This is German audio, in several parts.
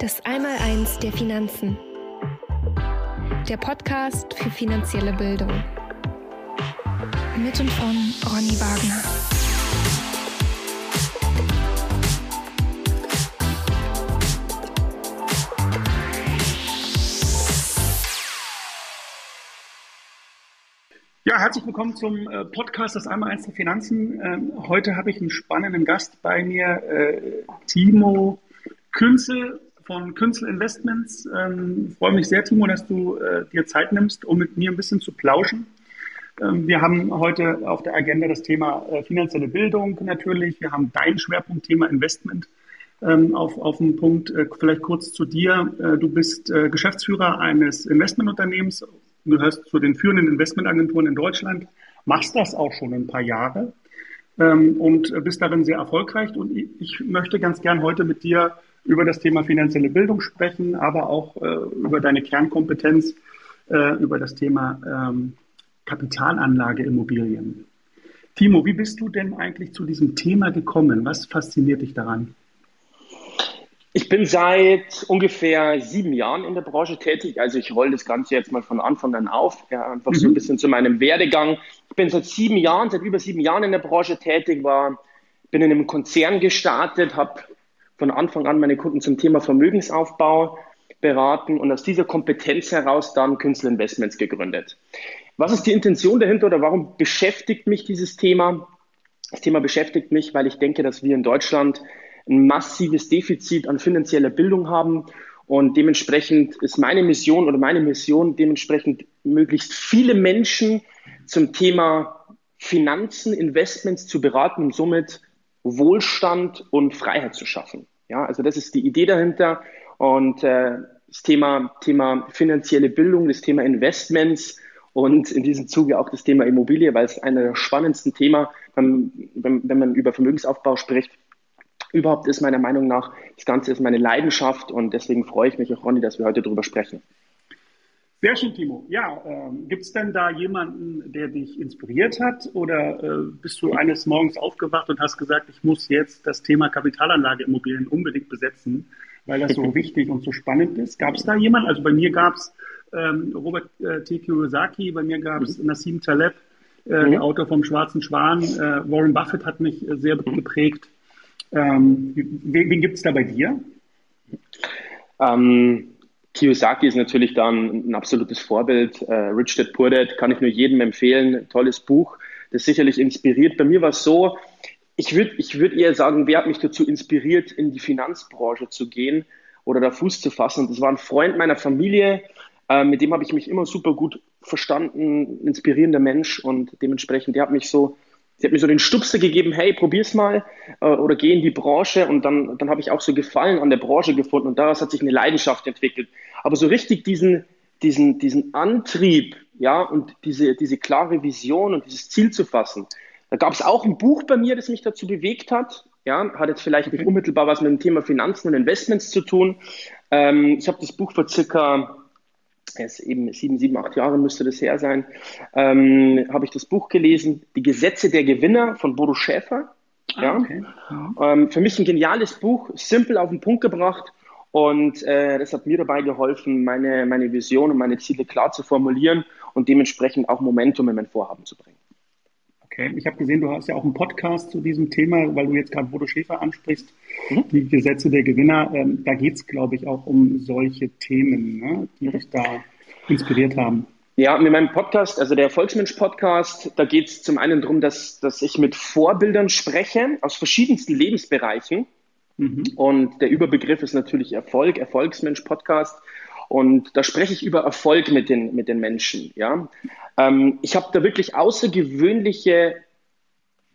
Das Einmaleins der Finanzen. Der Podcast für finanzielle Bildung. Mit und von Ronny Wagner. Ja, herzlich willkommen zum äh, Podcast Das Einmaleins der Finanzen. Ähm, heute habe ich einen spannenden Gast bei mir, äh, Timo Künzel von Künzel Investments. Ähm, freue mich sehr, Timo, dass du äh, dir Zeit nimmst, um mit mir ein bisschen zu plauschen. Ähm, wir haben heute auf der Agenda das Thema äh, finanzielle Bildung natürlich. Wir haben dein Schwerpunktthema Investment ähm, auf, auf den Punkt. Äh, vielleicht kurz zu dir. Äh, du bist äh, Geschäftsführer eines Investmentunternehmens, gehörst zu den führenden Investmentagenturen in Deutschland, machst das auch schon ein paar Jahre ähm, und bist darin sehr erfolgreich. Und ich, ich möchte ganz gern heute mit dir über das Thema finanzielle Bildung sprechen, aber auch äh, über deine Kernkompetenz, äh, über das Thema ähm, Kapitalanlage Immobilien. Timo, wie bist du denn eigentlich zu diesem Thema gekommen? Was fasziniert dich daran? Ich bin seit ungefähr sieben Jahren in der Branche tätig. Also ich rolle das Ganze jetzt mal von Anfang an auf. Ja, einfach mhm. so ein mhm. bisschen zu meinem Werdegang. Ich bin seit sieben Jahren, seit über sieben Jahren in der Branche tätig, war, bin in einem Konzern gestartet, habe von Anfang an meine Kunden zum Thema Vermögensaufbau beraten und aus dieser Kompetenz heraus dann Künstler Investments gegründet. Was ist die Intention dahinter oder warum beschäftigt mich dieses Thema? Das Thema beschäftigt mich, weil ich denke, dass wir in Deutschland ein massives Defizit an finanzieller Bildung haben und dementsprechend ist meine Mission oder meine Mission dementsprechend möglichst viele Menschen zum Thema Finanzen, Investments zu beraten und somit Wohlstand und Freiheit zu schaffen. Ja, also das ist die Idee dahinter. Und äh, das Thema, Thema finanzielle Bildung, das Thema Investments und in diesem Zuge auch das Thema Immobilie, weil es einer der spannendsten Themen, wenn, wenn, wenn man über Vermögensaufbau spricht, überhaupt ist meiner Meinung nach. Das Ganze ist meine Leidenschaft und deswegen freue ich mich auch, Ronny, dass wir heute darüber sprechen. Sehr schön, Timo. Ja, ähm, gibt es denn da jemanden, der dich inspiriert hat? Oder äh, bist du eines Morgens aufgewacht und hast gesagt, ich muss jetzt das Thema Kapitalanlageimmobilien unbedingt besetzen, weil das so wichtig und so spannend ist? Gab es da jemanden? Also bei mir gab es ähm, Robert äh, T. Kiyosaki, bei mir gab es mhm. Nassim Taleb, äh, mhm. der Autor vom Schwarzen Schwan. Äh, Warren Buffett hat mich äh, sehr mhm. geprägt. Ähm, wen wen gibt es da bei dir? Ähm, Kiyosaki ist natürlich dann ein absolutes Vorbild. Äh, Rich Dad Poor Dad kann ich nur jedem empfehlen. Tolles Buch, das sicherlich inspiriert. Bei mir war es so, ich würde ich würd eher sagen, wer hat mich dazu inspiriert, in die Finanzbranche zu gehen oder da Fuß zu fassen. das war ein Freund meiner Familie, äh, mit dem habe ich mich immer super gut verstanden, inspirierender Mensch und dementsprechend, der hat mich so Sie hat mir so den Stupser gegeben, hey, probier's mal äh, oder geh in die Branche und dann, dann habe ich auch so Gefallen an der Branche gefunden und daraus hat sich eine Leidenschaft entwickelt. Aber so richtig diesen, diesen, diesen Antrieb, ja, und diese, diese klare Vision und dieses Ziel zu fassen. Da gab es auch ein Buch bei mir, das mich dazu bewegt hat. Ja, hat jetzt vielleicht nicht unmittelbar was mit dem Thema Finanzen und Investments zu tun. Ähm, ich habe das Buch vor circa ist eben sieben, sieben, acht Jahre müsste das her sein, ähm, habe ich das Buch gelesen, Die Gesetze der Gewinner von Bodo Schäfer. Ah, ja. Okay. Mhm. Ähm, für mich ein geniales Buch, simpel auf den Punkt gebracht und äh, das hat mir dabei geholfen, meine, meine Vision und meine Ziele klar zu formulieren und dementsprechend auch Momentum in mein Vorhaben zu bringen. Okay, ich habe gesehen, du hast ja auch einen Podcast zu diesem Thema, weil du jetzt gerade Bodo Schäfer ansprichst, mhm. die Gesetze der Gewinner. Ähm, da geht es, glaube ich, auch um solche Themen, ne, die dich da inspiriert haben. Ja, mit meinem Podcast, also der Volksmensch-Podcast, da geht es zum einen darum, dass, dass ich mit Vorbildern spreche aus verschiedensten Lebensbereichen. Mhm. Und der Überbegriff ist natürlich Erfolg, Erfolgsmensch-Podcast. Und da spreche ich über Erfolg mit den, mit den Menschen. Ja? Ähm, ich habe da wirklich außergewöhnliche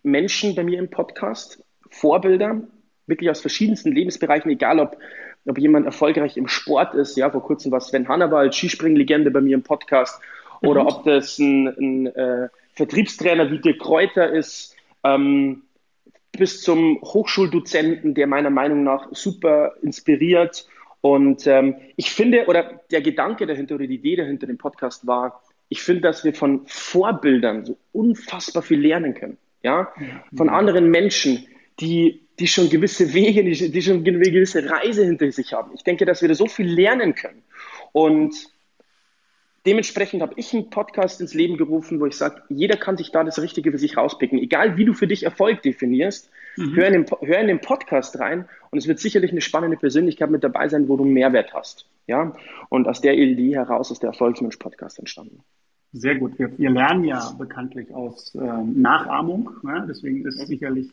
Menschen bei mir im Podcast, Vorbilder, wirklich aus verschiedensten Lebensbereichen, egal ob, ob jemand erfolgreich im Sport ist. Ja, vor kurzem war Sven Hannawald, Skispringlegende bei mir im Podcast. Oder mhm. ob das ein, ein äh, Vertriebstrainer wie Dirk Kräuter ist, ähm, bis zum Hochschuldozenten, der meiner Meinung nach super inspiriert und ähm, ich finde, oder der Gedanke dahinter oder die Idee dahinter dem Podcast war, ich finde, dass wir von Vorbildern so unfassbar viel lernen können. Ja, von anderen Menschen, die die schon gewisse Wege, die, die schon eine gewisse Reise hinter sich haben. Ich denke, dass wir da so viel lernen können. Und dementsprechend habe ich einen Podcast ins Leben gerufen, wo ich sage, jeder kann sich da das Richtige für sich rauspicken. Egal wie du für dich Erfolg definierst, mhm. hör, in den, hör in den Podcast rein und es wird sicherlich eine spannende Persönlichkeit mit dabei sein, wo du Mehrwert hast. Ja? Und aus der Idee heraus ist der Erfolgsmensch-Podcast entstanden. Sehr gut. Wir, wir, lernen ja bekanntlich aus ähm, Nachahmung. Ne? Deswegen ist sicherlich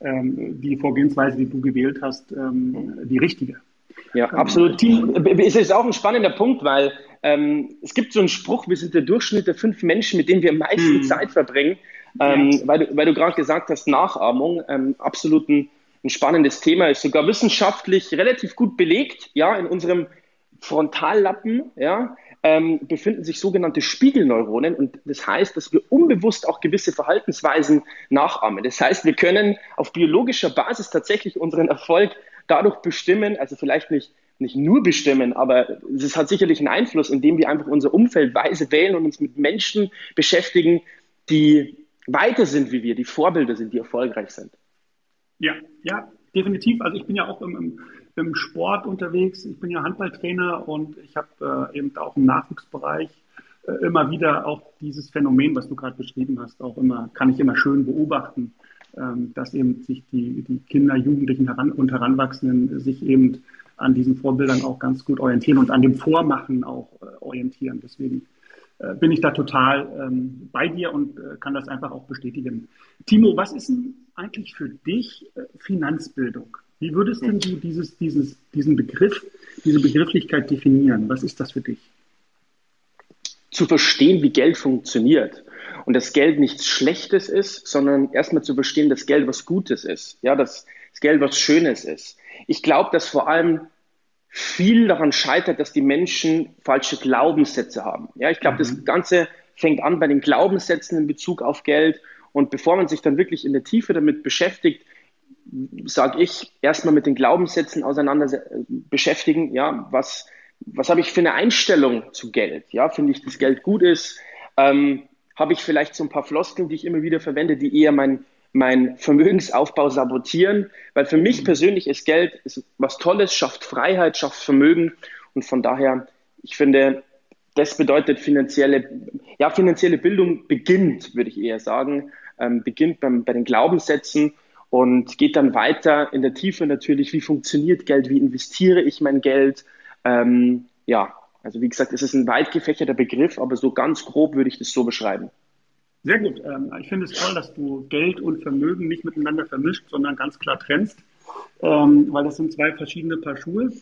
ähm, die Vorgehensweise, die du gewählt hast, ähm, die richtige. Ja, absolut. Es ist auch ein spannender Punkt, weil ähm, es gibt so einen Spruch, wir sind der Durchschnitt der fünf Menschen, mit denen wir am meisten hm. Zeit verbringen. Ähm, ja. Weil du, weil du gerade gesagt hast, Nachahmung, ähm, absolut ein, ein spannendes Thema, ist sogar wissenschaftlich relativ gut belegt, ja, in unserem Frontallappen, ja, ähm, befinden sich sogenannte Spiegelneuronen und das heißt, dass wir unbewusst auch gewisse Verhaltensweisen nachahmen. Das heißt, wir können auf biologischer Basis tatsächlich unseren Erfolg dadurch bestimmen, also vielleicht nicht, nicht nur bestimmen, aber es hat sicherlich einen Einfluss, indem wir einfach unser Umfeld weise wählen und uns mit Menschen beschäftigen, die weiter sind wie wir, die Vorbilder sind, die erfolgreich sind. Ja, ja, definitiv. Also ich bin ja auch im, im, Sport unterwegs. Ich bin ja Handballtrainer und ich habe äh, eben auch im Nachwuchsbereich äh, immer wieder auch dieses Phänomen, was du gerade beschrieben hast, auch immer, kann ich immer schön beobachten ähm, dass eben sich die, die Kinder, Jugendlichen heran und Heranwachsenden sich eben an diesen Vorbildern auch ganz gut orientieren und an dem Vormachen auch äh, orientieren. Deswegen äh, bin ich da total ähm, bei dir und äh, kann das einfach auch bestätigen. Timo, was ist denn eigentlich für dich äh, Finanzbildung? Wie würdest denn du dieses, dieses, diesen Begriff, diese Begrifflichkeit definieren? Was ist das für dich? Zu verstehen, wie Geld funktioniert und das Geld nichts Schlechtes ist, sondern erstmal zu verstehen, dass Geld was Gutes ist, ja, dass das Geld was Schönes ist. Ich glaube, dass vor allem viel daran scheitert, dass die Menschen falsche Glaubenssätze haben. Ja, ich glaube, mhm. das Ganze fängt an bei den Glaubenssätzen in Bezug auf Geld und bevor man sich dann wirklich in der Tiefe damit beschäftigt, sage ich, erstmal mit den Glaubenssätzen auseinander beschäftigen, ja, was, was habe ich für eine Einstellung zu Geld? Ja, finde ich, dass Geld gut ist? Ähm, habe ich vielleicht so ein paar Floskeln, die ich immer wieder verwende, die eher mein, mein Vermögensaufbau sabotieren. Weil für mich persönlich ist Geld ist was Tolles, schafft Freiheit, schafft Vermögen. Und von daher, ich finde, das bedeutet finanzielle, ja, finanzielle Bildung beginnt, würde ich eher sagen, ähm, beginnt beim, bei den Glaubenssätzen und geht dann weiter in der Tiefe natürlich, wie funktioniert Geld, wie investiere ich mein Geld, ähm, ja, also wie gesagt, es ist ein weit gefächerter Begriff, aber so ganz grob würde ich das so beschreiben. Sehr gut. Ähm, ich finde es toll, dass du Geld und Vermögen nicht miteinander vermischt, sondern ganz klar trennst, ähm, weil das sind zwei verschiedene Paar Schuhe.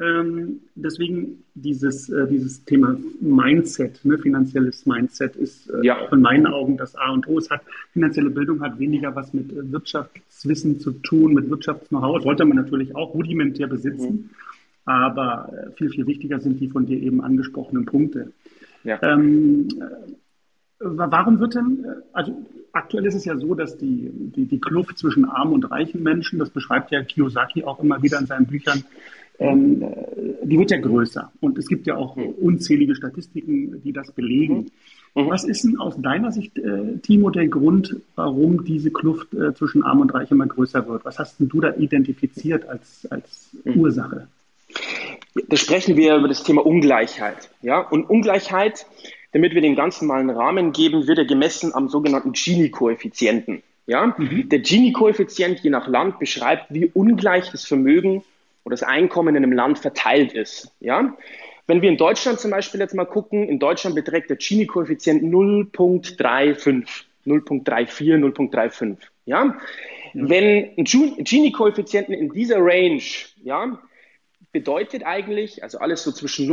Ähm, deswegen dieses, äh, dieses Thema Mindset, ne, finanzielles Mindset ist äh, ja. in meinen Augen das A und O. Es hat finanzielle Bildung hat weniger was mit äh, Wirtschaftswissen zu tun, mit Wirtschafts-Know-how. Sollte man natürlich auch rudimentär besitzen. Mhm. Aber äh, viel, viel wichtiger sind die von dir eben angesprochenen Punkte. Ja. Ähm, äh, warum wird denn, äh, also aktuell ist es ja so, dass die, die, die Kluft zwischen armen und reichen Menschen, das beschreibt ja Kiyosaki auch immer wieder in seinen Büchern, ähm, die wird ja größer. Und es gibt ja auch unzählige Statistiken, die das belegen. Mhm. mhm. Was ist denn aus deiner Sicht, äh, Timo, der Grund, warum diese Kluft äh, zwischen Arm und Reich immer größer wird? Was hast denn du da identifiziert als, als mhm. Ursache? Da sprechen wir über das Thema Ungleichheit. Ja? Und Ungleichheit, damit wir den ganzen mal einen Rahmen geben, wird ja gemessen am sogenannten Gini-Koeffizienten. Ja? Mhm. Der Gini-Koeffizient je nach Land beschreibt, wie ungleich das Vermögen oder das Einkommen in einem Land verteilt ist. Ja? Wenn wir in Deutschland zum Beispiel jetzt mal gucken, in Deutschland beträgt der Gini-Koeffizient 0,35, 0,34, 0,35. Ja? Wenn ein Gini-Koeffizienten in dieser Range ja, bedeutet eigentlich, also alles so zwischen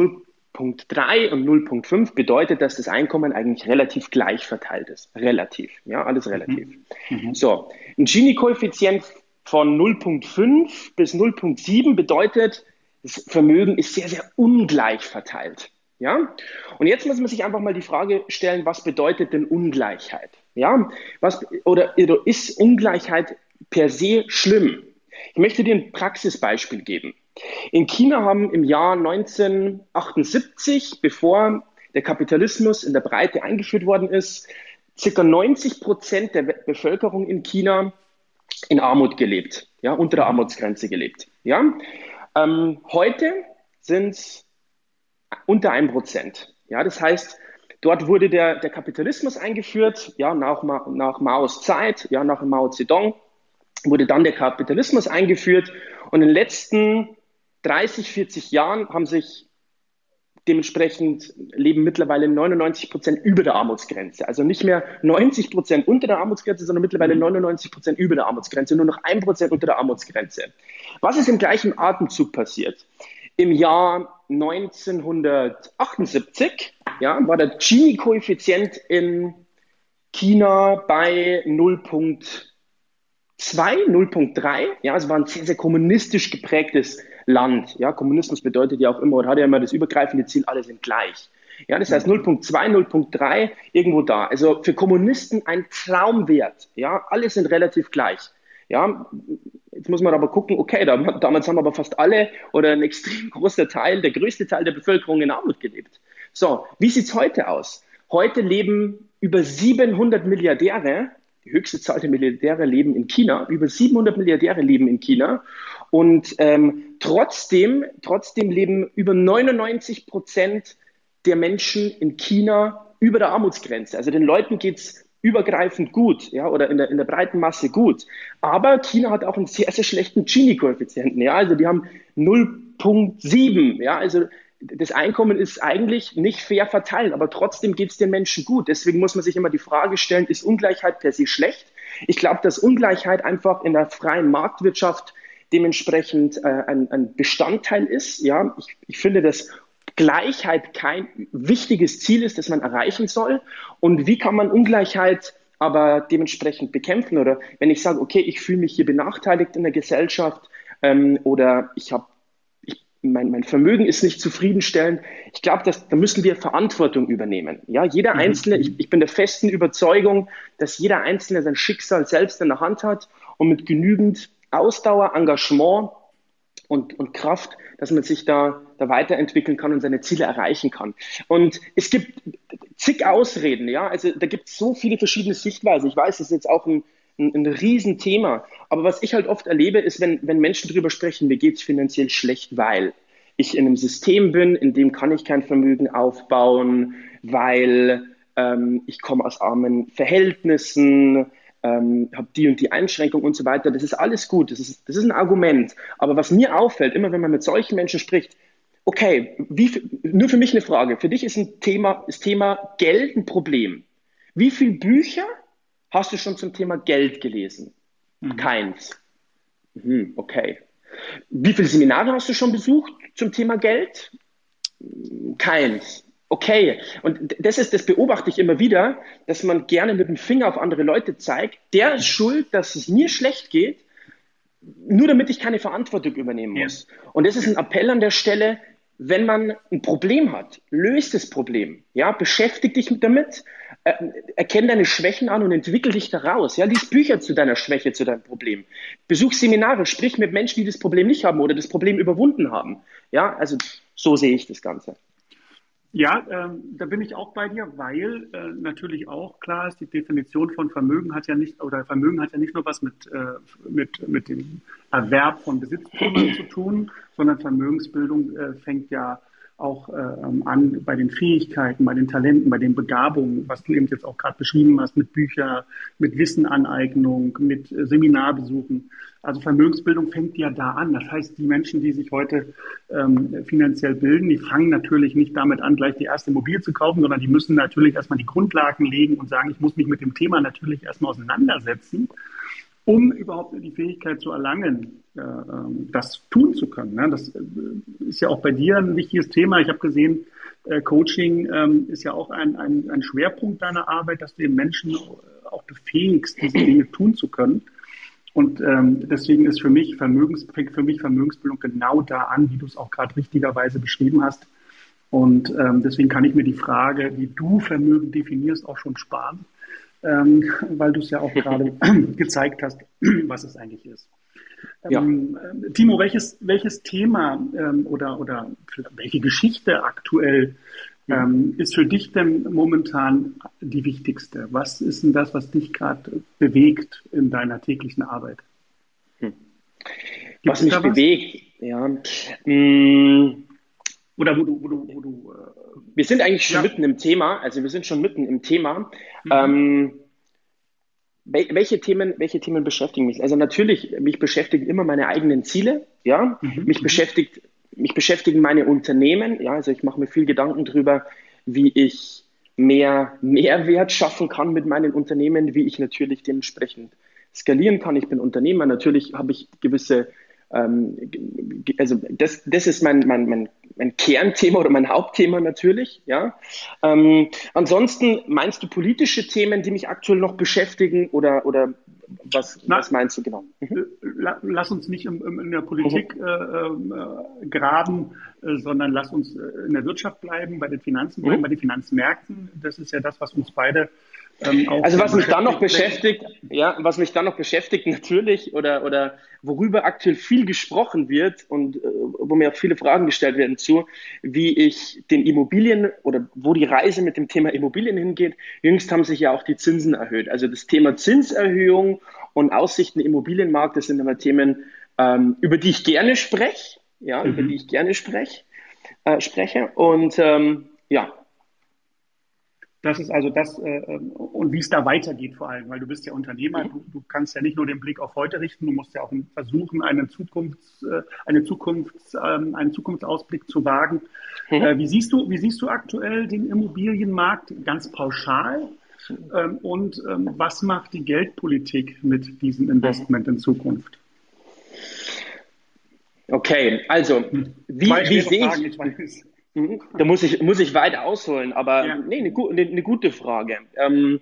0.3 und 0.5 bedeutet, dass das Einkommen eigentlich relativ gleich verteilt ist. Relativ, ja, alles relativ. Mhm. mhm. So, ein Gini-Koeffizient von 0.5 bis 0.7 bedeutet, das Vermögen ist sehr, sehr ungleich verteilt. Ja? Und jetzt muss man sich einfach mal die Frage stellen, was bedeutet denn Ungleichheit? Ja? Was, oder, oder ist Ungleichheit per se schlimm? Ich möchte dir ein Praxisbeispiel geben. In China haben im Jahr 1978, bevor der Kapitalismus in der Breite eingeführt worden ist, circa 90 Prozent der Bevölkerung in China in Armut gelebt, ja, unter der Armutsgrenze gelebt. Ja. Ähm, heute sind es unter einem Prozent. Ja, das heißt, dort wurde der, der Kapitalismus eingeführt, ja, nach, nach Maos Zeit, ja, nach Mao Zedong wurde dann der Kapitalismus eingeführt und in den letzten 30, 40 Jahren haben sich dementsprechend leben mittlerweile 99 Prozent über der Armutsgrenze. Also nicht mehr 90 Prozent unter der Armutsgrenze, sondern mittlerweile 99 Prozent über der Armutsgrenze, nur noch ein Prozent unter der Armutsgrenze. Was ist im gleichen Atemzug passiert? Im Jahr 1978 ja, war der Gini-Koeffizient in China bei 0,2, 0,3. Ja, es war ein sehr, sehr kommunistisch geprägtes Land. Ja, Kommunismus bedeutet ja auch immer oder hat ja immer das übergreifende Ziel, alle sind gleich. Ja, das heißt 0.2, 0.3 irgendwo da. Also für Kommunisten ein Traumwert. Ja, alle sind relativ gleich. Ja, jetzt muss man aber gucken, okay, damals haben aber fast alle oder ein extrem großer Teil, der größte Teil der Bevölkerung in Armut gelebt. So, wie sieht's heute aus? Heute leben über 700 Milliardäre, die höchste Zahl der Milliardäre leben in China, über 700 Milliardäre leben in China und ähm, trotzdem, trotzdem leben über 99 Prozent der Menschen in China über der Armutsgrenze. Also den Leuten geht's übergreifend gut, ja, oder in der, in der breiten Masse gut. Aber China hat auch einen sehr, sehr schlechten Gini-Koeffizienten, ja, also die haben 0,7, ja, also das Einkommen ist eigentlich nicht fair verteilt, aber trotzdem geht es den Menschen gut. Deswegen muss man sich immer die Frage stellen, ist Ungleichheit per se schlecht? Ich glaube, dass Ungleichheit einfach in der freien Marktwirtschaft dementsprechend äh, ein, ein, Bestandteil ist. Ja, ich, ich finde, dass Gleichheit kein wichtiges Ziel ist, das man erreichen soll. Und wie kann man Ungleichheit aber dementsprechend bekämpfen? Oder wenn ich sage, okay, ich fühle mich hier benachteiligt in der Gesellschaft ähm, oder ich habe mein, mein Vermögen ist nicht zufriedenstellend. Ich glaube, da müssen wir Verantwortung übernehmen. Ja, jeder mhm. Einzelne, ich, ich bin der festen Überzeugung, dass jeder Einzelne sein Schicksal selbst in der Hand hat und mit genügend Ausdauer, Engagement und, und Kraft, dass man sich da, da weiterentwickeln kann und seine Ziele erreichen kann. Und es gibt zig Ausreden, ja, also da gibt es so viele verschiedene Sichtweisen. Ich weiß, das ist jetzt auch ein, ein, ein Riesenthema. Aber was ich halt oft erlebe, ist, wenn, wenn Menschen darüber sprechen, mir geht es finanziell schlecht, weil ich in einem System bin, in dem kann ich kein Vermögen aufbauen, weil ähm, ich komme aus armen Verhältnissen, ähm, habe die und die Einschränkung und so weiter. Das ist alles gut, das ist, das ist ein Argument. Aber was mir auffällt, immer wenn man mit solchen Menschen spricht, okay, wie, nur für mich eine Frage. Für dich ist ein Thema, das Thema Geld ein Problem. Wie viele Bücher hast du schon zum Thema Geld gelesen? Mhm. Keins. Mhm, okay. Wie viele Seminare hast du schon besucht zum Thema Geld? Keins. Okay, und das ist, das beobachte ich immer wieder, dass man gerne mit dem Finger auf andere Leute zeigt. Der ist schuld, dass es mir schlecht geht, nur damit ich keine Verantwortung übernehmen muss. Ja. Und das ist ein Appell an der Stelle, wenn man ein Problem hat, löst das Problem. Ja, beschäftige dich damit, äh, erkenne deine Schwächen an und entwickel dich daraus. Ja, lies Bücher zu deiner Schwäche, zu deinem Problem. Besuch Seminare, sprich mit Menschen, die das Problem nicht haben oder das Problem überwunden haben. Ja, also so sehe ich das Ganze. Ja, ähm, da bin ich auch bei dir, weil äh, natürlich auch klar ist, die Definition von Vermögen hat ja nicht, oder Vermögen hat ja nicht nur was mit, äh, mit, mit dem Erwerb von Besitztümern zu tun, sondern Vermögensbildung äh, fängt ja auch äh, ähm, an bei den Fähigkeiten, bei den Talenten, bei den Begabungen, was du eben jetzt auch gerade beschrieben hast, mit Bücher, mit Wissenaneignung, mit äh, Seminarbesuchen. Also Vermögensbildung fängt ja da an. Das heißt, die Menschen, die sich heute ähm, finanziell bilden, die fangen natürlich nicht damit an, gleich die erste Mobil zu kaufen, sondern die müssen natürlich erstmal die Grundlagen legen und sagen, ich muss mich mit dem Thema natürlich erstmal auseinandersetzen um überhaupt die Fähigkeit zu erlangen, äh, ähm, das tun zu können. Ne? Das äh, ist ja auch bei dir ein wichtiges Thema. Ich habe gesehen, äh, Coaching ähm, ist ja auch ein, ein, ein Schwerpunkt deiner Arbeit, dass du den Menschen auch befähigst, diese Dinge tun zu können. Und ähm, deswegen ist für mich Vermögens, fängt für mich Vermögensbildung genau da an, wie du es auch gerade richtigerweise beschrieben hast. Und ähm, deswegen kann ich mir die Frage, wie du Vermögen definierst, auch schon sparen ähm, weil du es ja auch gerade gezeigt hast, was es eigentlich ist. Ja. Ähm, Timo, welches, welches Thema ähm, oder, oder welche Geschichte aktuell ähm, ist für dich denn momentan die wichtigste? Was ist denn das, was dich gerade bewegt in deiner täglichen Arbeit? was mich bewegt. Ja. Mm. Oder wo du, wo du, wo du äh, wir sind eigentlich schon ja. mitten im Thema, also wir sind schon mitten im Thema. Mhm. Ähm, welche Themen, welche Themen beschäftigen mich? Also natürlich, mich beschäftigen immer meine eigenen Ziele, ja. Mhm. Mich mhm. beschäftigt, mich beschäftigen meine Unternehmen, ja. Also ich mache mir viel Gedanken darüber, wie ich mehr Mehrwert schaffen kann mit meinen Unternehmen, wie ich natürlich dementsprechend skalieren kann. Ich bin Unternehmer, natürlich habe ich gewisse ähm, also das, das ist mein, mein, mein, mein Kernthema oder mein Hauptthema natürlich. Ja. Ähm, ansonsten meinst du politische Themen, die mich aktuell noch beschäftigen oder, oder was, Na, was meinst du genau? Mhm. Lass uns nicht in, in der Politik mhm. äh, äh, graben, äh, sondern lass uns äh, in der Wirtschaft bleiben, bei den Finanzen bleiben, mhm. bei den Finanzmärkten. Das ist ja das, was uns beide ähm, also was mich dann noch beschäftigt, ja, was mich dann noch beschäftigt natürlich oder, oder worüber aktuell viel gesprochen wird und äh, wo mir auch viele Fragen gestellt werden zu, wie ich den Immobilien oder wo die Reise mit dem Thema Immobilien hingeht. Jüngst haben sich ja auch die Zinsen erhöht. Also das Thema Zinserhöhung und Aussichten im Immobilienmarkt, das sind immer Themen, ähm, über die ich gerne spreche, ja, mhm. über die ich gerne spreche, äh, spreche. Und ähm, ja, das ist also das, äh, ähm, und wie es da weitergeht vor allem, weil du bist ja Unternehmer, du, du kannst ja nicht nur den Blick auf heute richten, du musst ja auch versuchen, einen, Zukunfts, äh, eine Zukunfts, ähm, einen Zukunftsausblick zu wagen. Mhm. Äh, wie, siehst du, wie siehst du aktuell den Immobilienmarkt ganz pauschal? Ähm, und ähm, was macht die Geldpolitik mit diesem Investment in Zukunft? Okay, also wie, wie sehe ich... Mhm. Da muss ich, muss ich weit ausholen, aber ja. nee, eine, eine, eine gute Frage. Ähm,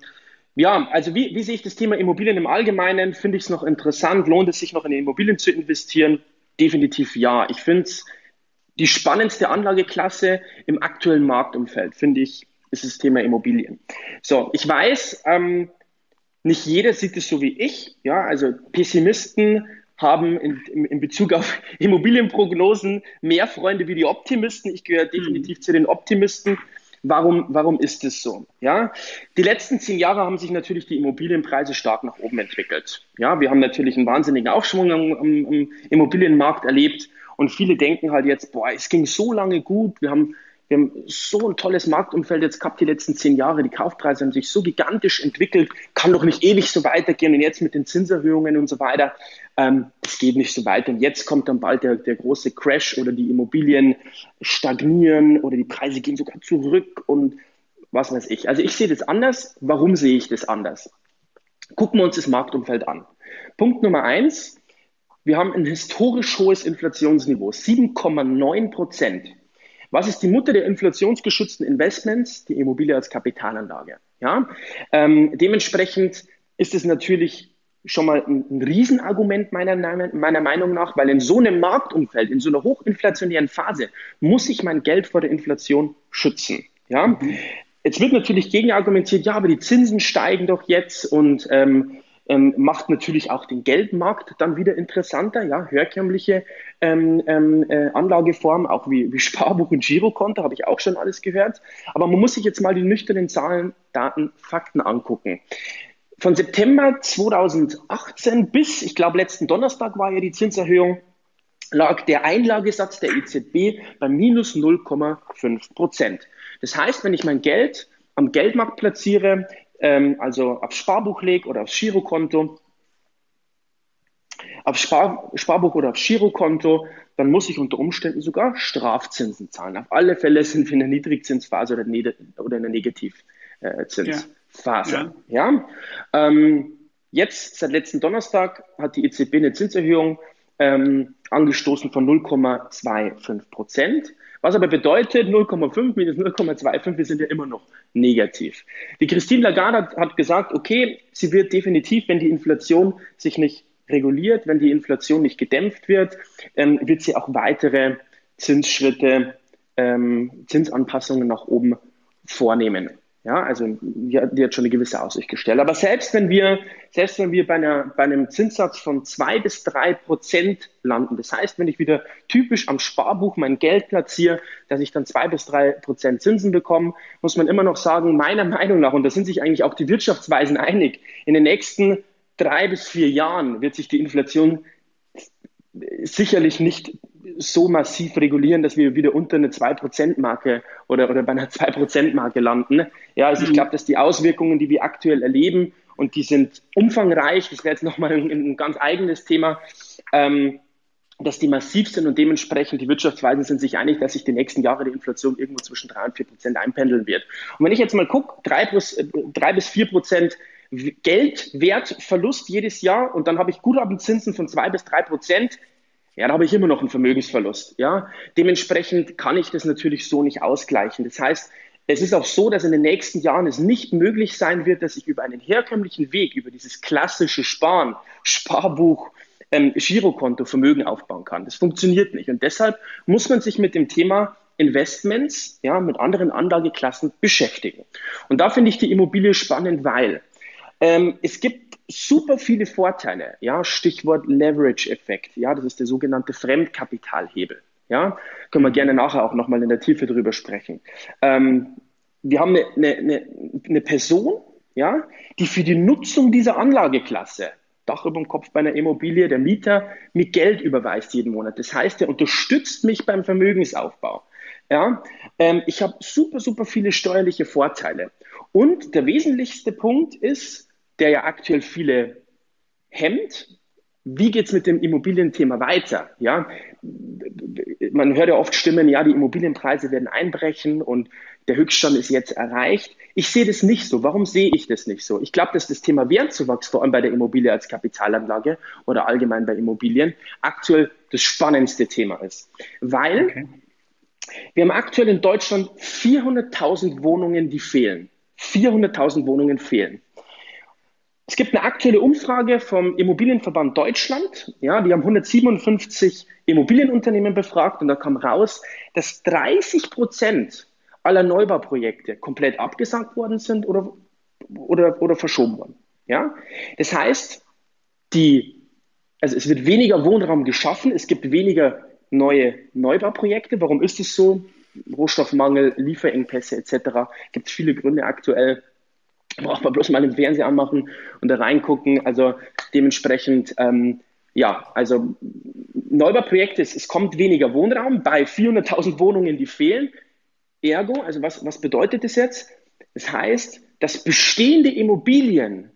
ja, also wie, wie sehe ich das Thema Immobilien im Allgemeinen? Finde ich es noch interessant? Lohnt es sich noch in Immobilien zu investieren? Definitiv ja. Ich finde es die spannendste Anlageklasse im aktuellen Marktumfeld, finde ich, ist das Thema Immobilien. So, ich weiß, ähm, nicht jeder sieht es so wie ich. Ja, also Pessimisten haben in, in, in, Bezug auf Immobilienprognosen mehr Freunde wie die Optimisten. Ich gehöre definitiv mhm. zu den Optimisten. Warum, warum ist es so? Ja, die letzten zehn Jahre haben sich natürlich die Immobilienpreise stark nach oben entwickelt. Ja, wir haben natürlich einen wahnsinnigen Aufschwung am, am, am Immobilienmarkt erlebt und viele denken halt jetzt, boah, es ging so lange gut, wir haben wir haben so ein tolles Marktumfeld jetzt gehabt die letzten zehn Jahre. Die Kaufpreise haben sich so gigantisch entwickelt, kann doch nicht ewig so weitergehen. Und jetzt mit den Zinserhöhungen und so weiter, ähm, es geht nicht so weiter. Und jetzt kommt dann bald der, der große Crash oder die Immobilien stagnieren oder die Preise gehen sogar zurück und was weiß ich. Also ich sehe das anders. Warum sehe ich das anders? Gucken wir uns das Marktumfeld an. Punkt Nummer eins. Wir haben ein historisch hohes Inflationsniveau, 7,9 Prozent. Was ist die Mutter der inflationsgeschützten Investments? Die Immobilie als Kapitalanlage. Ja? Ähm, dementsprechend ist es natürlich schon mal ein, ein Riesenargument meiner, meiner Meinung nach, weil in so einem Marktumfeld, in so einer hochinflationären Phase, muss ich mein Geld vor der Inflation schützen. Ja? Mhm. Jetzt wird natürlich gegenargumentiert, ja, aber die Zinsen steigen doch jetzt und ähm, ähm, macht natürlich auch den Geldmarkt dann wieder interessanter, ja, herkömmliche ähm, ähm, äh, Anlageformen, auch wie, wie Sparbuch und Girokonto, habe ich auch schon alles gehört. Aber man muss sich jetzt mal die nüchternen Zahlen, Daten, Fakten angucken. Von September 2018 bis, ich glaube, letzten Donnerstag war ja die Zinserhöhung, lag der Einlagesatz der EZB bei minus 0,5 Prozent. Das heißt, wenn ich mein Geld am Geldmarkt platziere, ähm, also aufs Sparbuch lege oder aufs Girokonto, auf Spar Sparbuch oder aufs Girokonto, dann muss ich unter Umständen sogar Strafzinsen zahlen. Auf alle Fälle sind wir in der Niedrigzinsphase oder, oder in der Negativzinsphase. Ja. ja. ja? Ähm, jetzt, seit letzten Donnerstag, hat die EZB eine Zinserhöhung ähm, angestoßen von 0,25 Prozent. Was aber bedeutet, 0,5 minus 0,25, wir sind ja immer noch negativ. Die Christine Lagarde hat gesagt, okay, sie wird definitiv, wenn die Inflation sich nicht reguliert, wenn die Inflation nicht gedämpft wird, ähm, wird sie auch weitere Zinsschritte, ähm, Zinsanpassungen nach oben vornehmen. Ja, also die, hat schon eine gewisse Aussicht gestellt. Aber selbst wenn wir, selbst wenn wir bei, einer, bei einem Zinssatz von zwei bis drei Prozent landen, das heißt, wenn ich wieder typisch am Sparbuch mein Geld platziere, dass ich dann zwei bis drei Prozent Zinsen bekomme, muss man immer noch sagen, meiner Meinung nach, und da sind sich eigentlich auch die Wirtschaftsweisen einig, in den nächsten drei bis vier Jahren wird sich die Inflation sicherlich nicht so massiv regulieren, dass wir wieder unter eine 2%-Marke oder, oder bei einer 2%-Marke landen. Ja, also mhm. ich glaube, dass die Auswirkungen, die wir aktuell erleben, und die sind umfangreich, das wäre jetzt nochmal ein, ein ganz eigenes Thema, ähm, dass die massiv sind und dementsprechend die Wirtschaftsweisen sind sich einig, dass sich die nächsten Jahre die Inflation irgendwo zwischen drei und vier Prozent einpendeln wird. Und wenn ich jetzt mal gucke, drei, plus, äh, drei bis vier Prozent Geldwertverlust jedes Jahr und dann habe ich Guthabenzinsen von zwei bis drei Prozent, ja, da habe ich immer noch einen Vermögensverlust. Ja, dementsprechend kann ich das natürlich so nicht ausgleichen. Das heißt, es ist auch so, dass in den nächsten Jahren es nicht möglich sein wird, dass ich über einen herkömmlichen Weg, über dieses klassische Sparen, Sparbuch, ähm, Girokonto Vermögen aufbauen kann. Das funktioniert nicht. Und deshalb muss man sich mit dem Thema Investments, ja, mit anderen Anlageklassen beschäftigen. Und da finde ich die Immobilie spannend, weil ähm, es gibt super viele Vorteile. Ja, Stichwort Leverage-Effekt. Ja, das ist der sogenannte Fremdkapitalhebel. Ja, können wir gerne nachher auch nochmal in der Tiefe drüber sprechen. Ähm, wir haben eine, eine, eine Person, ja, die für die Nutzung dieser Anlageklasse Dach über dem Kopf bei einer Immobilie, der Mieter mir Geld überweist jeden Monat. Das heißt, er unterstützt mich beim Vermögensaufbau. Ja, ähm, ich habe super, super viele steuerliche Vorteile. Und der wesentlichste Punkt ist, der ja aktuell viele hemmt, wie geht es mit dem Immobilienthema weiter? Ja, man hört ja oft Stimmen, ja, die Immobilienpreise werden einbrechen und der Höchststand ist jetzt erreicht. Ich sehe das nicht so. Warum sehe ich das nicht so? Ich glaube, dass das Thema Wertzuwachs, vor allem bei der Immobilie als Kapitalanlage oder allgemein bei Immobilien, aktuell das spannendste Thema ist. Weil okay. wir haben aktuell in Deutschland 400.000 Wohnungen, die fehlen. 400.000 Wohnungen fehlen. Es gibt eine aktuelle Umfrage vom Immobilienverband Deutschland. Ja, die haben 157 Immobilienunternehmen befragt und da kam raus, dass 30 Prozent aller Neubauprojekte komplett abgesagt worden sind oder, oder, oder verschoben worden. Ja? Das heißt, die, also es wird weniger Wohnraum geschaffen, es gibt weniger neue Neubauprojekte. Warum ist es so? Rohstoffmangel, Lieferengpässe etc. Gibt es viele Gründe aktuell. Braucht man bloß mal den Fernseher anmachen und da reingucken. Also dementsprechend, ähm, ja, also Neubauprojekte, es, es kommt weniger Wohnraum bei 400.000 Wohnungen, die fehlen. Ergo, also was, was bedeutet das jetzt? Das heißt, dass bestehende Immobilien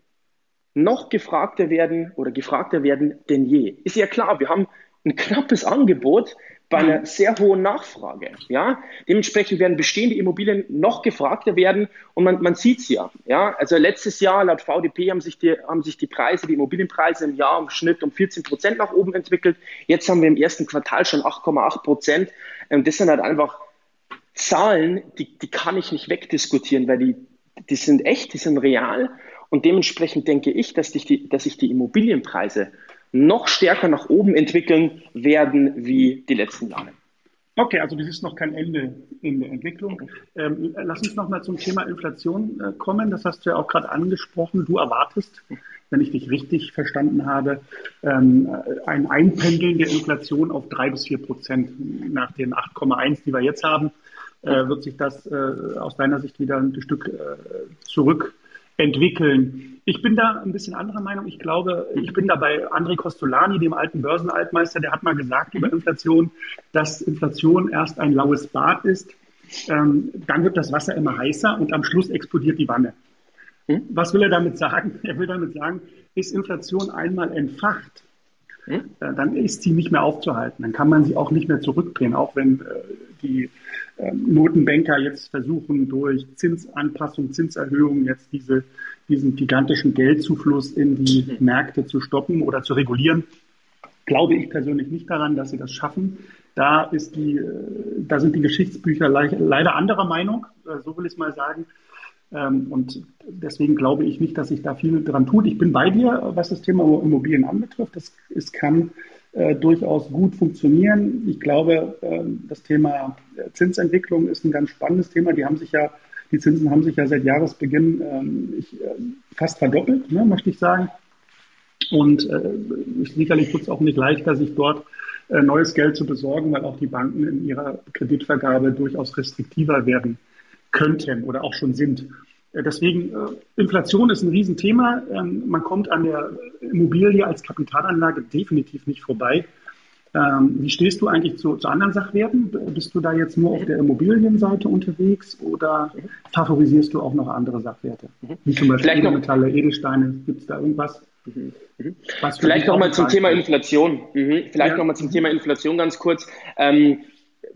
noch gefragter werden oder gefragter werden denn je. Ist ja klar, wir haben ein knappes Angebot bei einer sehr hohen Nachfrage. Ja? Dementsprechend werden bestehende Immobilien noch gefragter werden und man, man sieht es ja. ja. Also letztes Jahr laut VDP haben sich, die, haben sich die Preise, die Immobilienpreise im Jahr im Schnitt um 14 Prozent nach oben entwickelt. Jetzt haben wir im ersten Quartal schon 8,8 Prozent. Ähm, das sind halt einfach Zahlen, die, die kann ich nicht wegdiskutieren, weil die, die sind echt, die sind real. Und dementsprechend denke ich, dass, die, dass sich die Immobilienpreise noch stärker nach oben entwickeln werden wie die letzten Jahre. Okay, also das ist noch kein Ende in der Entwicklung. Ähm, lass uns nochmal zum Thema Inflation äh, kommen. Das hast du ja auch gerade angesprochen. Du erwartest, wenn ich dich richtig verstanden habe, ähm, ein Einpendeln der Inflation auf drei bis vier Prozent nach den 8,1, die wir jetzt haben äh, wird sich das äh, aus deiner Sicht wieder ein Stück äh, zurückentwickeln. Ich bin da ein bisschen anderer Meinung. Ich glaube, ich bin da bei André Costolani, dem alten Börsenaltmeister, der hat mal gesagt über Inflation, dass Inflation erst ein laues Bad ist. Ähm, dann wird das Wasser immer heißer und am Schluss explodiert die Wanne. Hm? Was will er damit sagen? Er will damit sagen, ist Inflation einmal entfacht, hm? Äh, dann ist sie nicht mehr aufzuhalten. Dann kann man sie auch nicht mehr zurückdrehen, auch wenn äh, die ähm, Notenbanker jetzt versuchen, durch Zinsanpassung, Zinserhöhung jetzt diese, diesen gigantischen Geldzufluss in die Märkte zu stoppen oder zu regulieren. Glaube ich persönlich nicht daran, dass sie das schaffen. Da, ist die, äh, da sind die Geschichtsbücher leider anderer Meinung, äh, so will ich es mal sagen. Ähm, und deswegen glaube ich nicht, dass sich da viel dran tut. Ich bin bei dir, was das Thema Immobilien anbetrifft. Es, es kann äh, durchaus gut funktionieren. Ich glaube, äh, das Thema Zinsentwicklung ist ein ganz spannendes Thema. Die haben sich ja, die Zinsen haben sich ja seit Jahresbeginn ähm, äh, fast verdoppelt, ne, möchte ich sagen. Und äh, sicherlich wird es auch nicht leichter, sich dort äh, neues Geld zu besorgen, weil auch die Banken in ihrer Kreditvergabe durchaus restriktiver werden könnten oder auch schon sind. Äh, deswegen, äh, Inflation ist ein Riesenthema. Ähm, man kommt an der Immobilie als Kapitalanlage definitiv nicht vorbei. Ähm, wie stehst du eigentlich zu, zu, anderen Sachwerten? Bist du da jetzt nur auf der Immobilienseite unterwegs oder favorisierst du auch noch andere Sachwerte? Wie zum Beispiel Vielleicht Edelmetalle, Edelsteine? Gibt es da irgendwas? Mhm. Mhm. Vielleicht nochmal zum Thema Inflation. Mhm. Vielleicht ja. nochmal zum Thema Inflation ganz kurz. Ähm,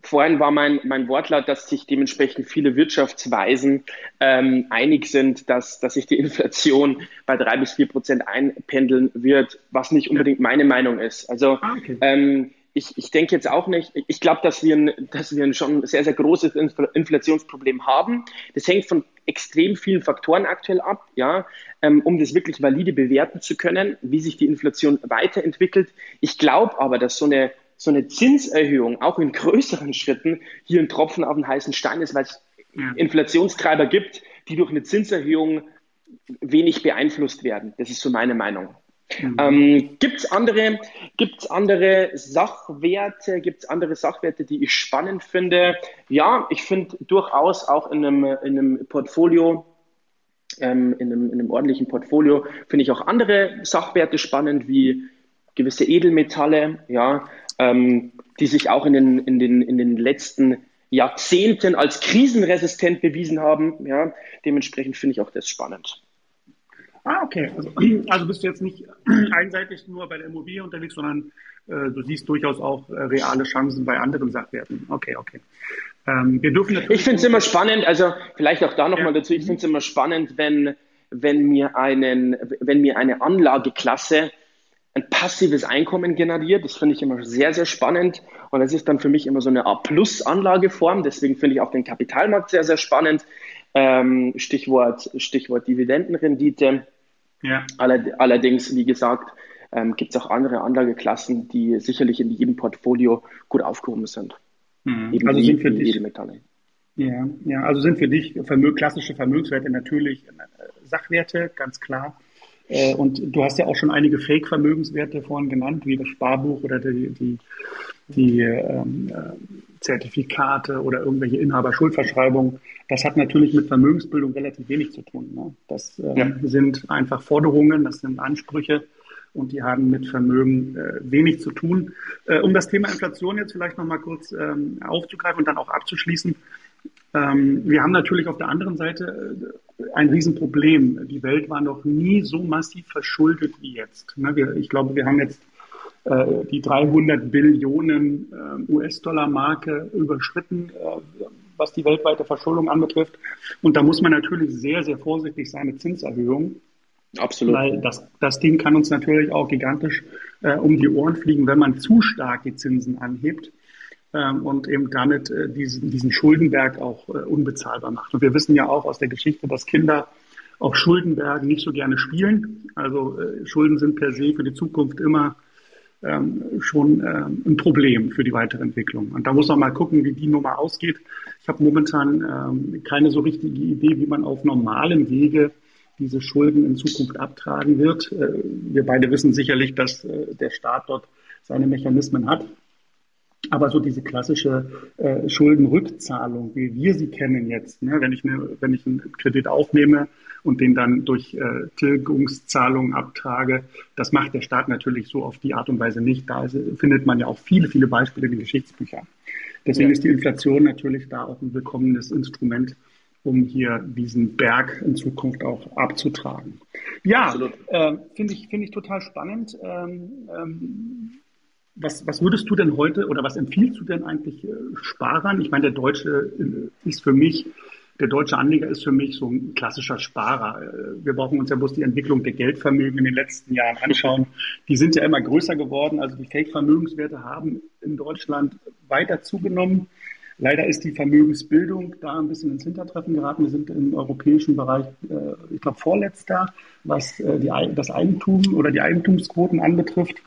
vorhin war mein, mein Wortlaut, dass sich dementsprechend viele Wirtschaftsweisen ähm, einig sind, dass, dass sich die Inflation bei drei bis vier Prozent einpendeln wird, was nicht unbedingt meine Meinung ist. Also ah, okay. ähm, ich, ich denke jetzt auch nicht, ich glaube, dass wir, ein, dass wir ein schon sehr, sehr großes Inflationsproblem haben. Das hängt von extrem vielen Faktoren aktuell ab, ja, ähm, um das wirklich valide bewerten zu können, wie sich die Inflation weiterentwickelt. Ich glaube aber, dass so eine so eine Zinserhöhung auch in größeren Schritten hier ein Tropfen auf den heißen Stein ist, weil es ja. Inflationstreiber gibt, die durch eine Zinserhöhung wenig beeinflusst werden. Das ist so meine Meinung. Mhm. Ähm, gibt es andere, gibt's andere Sachwerte, gibt es andere Sachwerte, die ich spannend finde? Ja, ich finde durchaus auch in einem, in einem Portfolio, ähm, in, einem, in einem ordentlichen Portfolio, finde ich auch andere Sachwerte spannend, wie gewisse Edelmetalle, ja, ähm, die sich auch in den, in, den, in den letzten Jahrzehnten als krisenresistent bewiesen haben. Ja, dementsprechend finde ich auch das spannend. Ah, okay. Also, also, bist du jetzt nicht einseitig nur bei der Immobilie unterwegs, sondern äh, du siehst durchaus auch äh, reale Chancen bei anderen Sachwerten. Okay, okay. Ähm, wir dürfen ich finde es immer spannend, also vielleicht auch da nochmal ja. dazu, ich finde es immer spannend, wenn, wenn, mir einen, wenn mir eine Anlageklasse ein passives Einkommen generiert. Das finde ich immer sehr, sehr spannend. Und das ist dann für mich immer so eine A-Plus-Anlageform. Deswegen finde ich auch den Kapitalmarkt sehr, sehr spannend. Ähm, Stichwort, Stichwort Dividendenrendite. Ja. Allerdings, wie gesagt, ähm, gibt es auch andere Anlageklassen, die sicherlich in jedem Portfolio gut aufgehoben sind. Mhm. Eben also sind für dich, Ja, ja, also sind für dich Vermö klassische Vermögenswerte natürlich äh, Sachwerte, ganz klar. Äh, und du hast ja auch schon einige Fake-Vermögenswerte vorhin genannt, wie das Sparbuch oder die, die, die ähm, äh, Zertifikate oder irgendwelche Inhaberschuldverschreibungen. Das hat natürlich mit Vermögensbildung relativ wenig zu tun. Ne? Das ähm, ja. sind einfach Forderungen, das sind Ansprüche und die haben mit Vermögen äh, wenig zu tun. Äh, um das Thema Inflation jetzt vielleicht nochmal kurz ähm, aufzugreifen und dann auch abzuschließen. Ähm, wir haben natürlich auf der anderen Seite äh, ein Riesenproblem. Die Welt war noch nie so massiv verschuldet wie jetzt. Ne, wir, ich glaube, wir haben jetzt äh, die 300 Billionen äh, US-Dollar-Marke überschritten, äh, was die weltweite Verschuldung anbetrifft. Und da muss man natürlich sehr, sehr vorsichtig sein mit Zinserhöhungen. Absolut. Weil das, das Ding kann uns natürlich auch gigantisch äh, um die Ohren fliegen, wenn man zu stark die Zinsen anhebt und eben damit äh, diesen, Schuldenberg auch äh, unbezahlbar macht. Und wir wissen ja auch aus der Geschichte, dass Kinder auf Schuldenbergen nicht so gerne spielen. Also äh, Schulden sind per se für die Zukunft immer ähm, schon ähm, ein Problem für die weitere Entwicklung. Und da muss man mal gucken, wie die Nummer ausgeht. Ich habe momentan ähm, keine so richtige Idee, wie man auf normalem Wege diese Schulden in Zukunft abtragen wird. Wir beide wissen sicherlich, dass der Staat dort seine Mechanismen hat. Aber so diese klassische äh, Schuldenrückzahlung, wie wir sie kennen jetzt, ne, wenn ich eine, wenn ich einen Kredit aufnehme und den dann durch äh, Tilgungszahlungen abtrage, das macht der Staat natürlich so auf die Art und Weise nicht. Da ist, findet man ja auch viele, viele Beispiele in den Geschichtsbüchern. Deswegen ja. ist die Inflation natürlich da auch ein willkommenes Instrument, um hier diesen Berg in Zukunft auch abzutragen. Ja, äh, finde ich, finde ich total spannend. Ähm, ähm, was, was würdest du denn heute oder was empfiehlst du denn eigentlich äh, Sparern? Ich meine, der Deutsche äh, ist für mich, der deutsche Anleger ist für mich so ein klassischer Sparer. Äh, wir brauchen uns ja bloß die Entwicklung der Geldvermögen in den letzten Jahren anschauen. Die sind ja immer größer geworden. Also die Fake-Vermögenswerte haben in Deutschland weiter zugenommen. Leider ist die Vermögensbildung da ein bisschen ins Hintertreffen geraten. Wir sind im europäischen Bereich, ich glaube, vorletzter, was das Eigentum oder die Eigentumsquoten anbetrifft.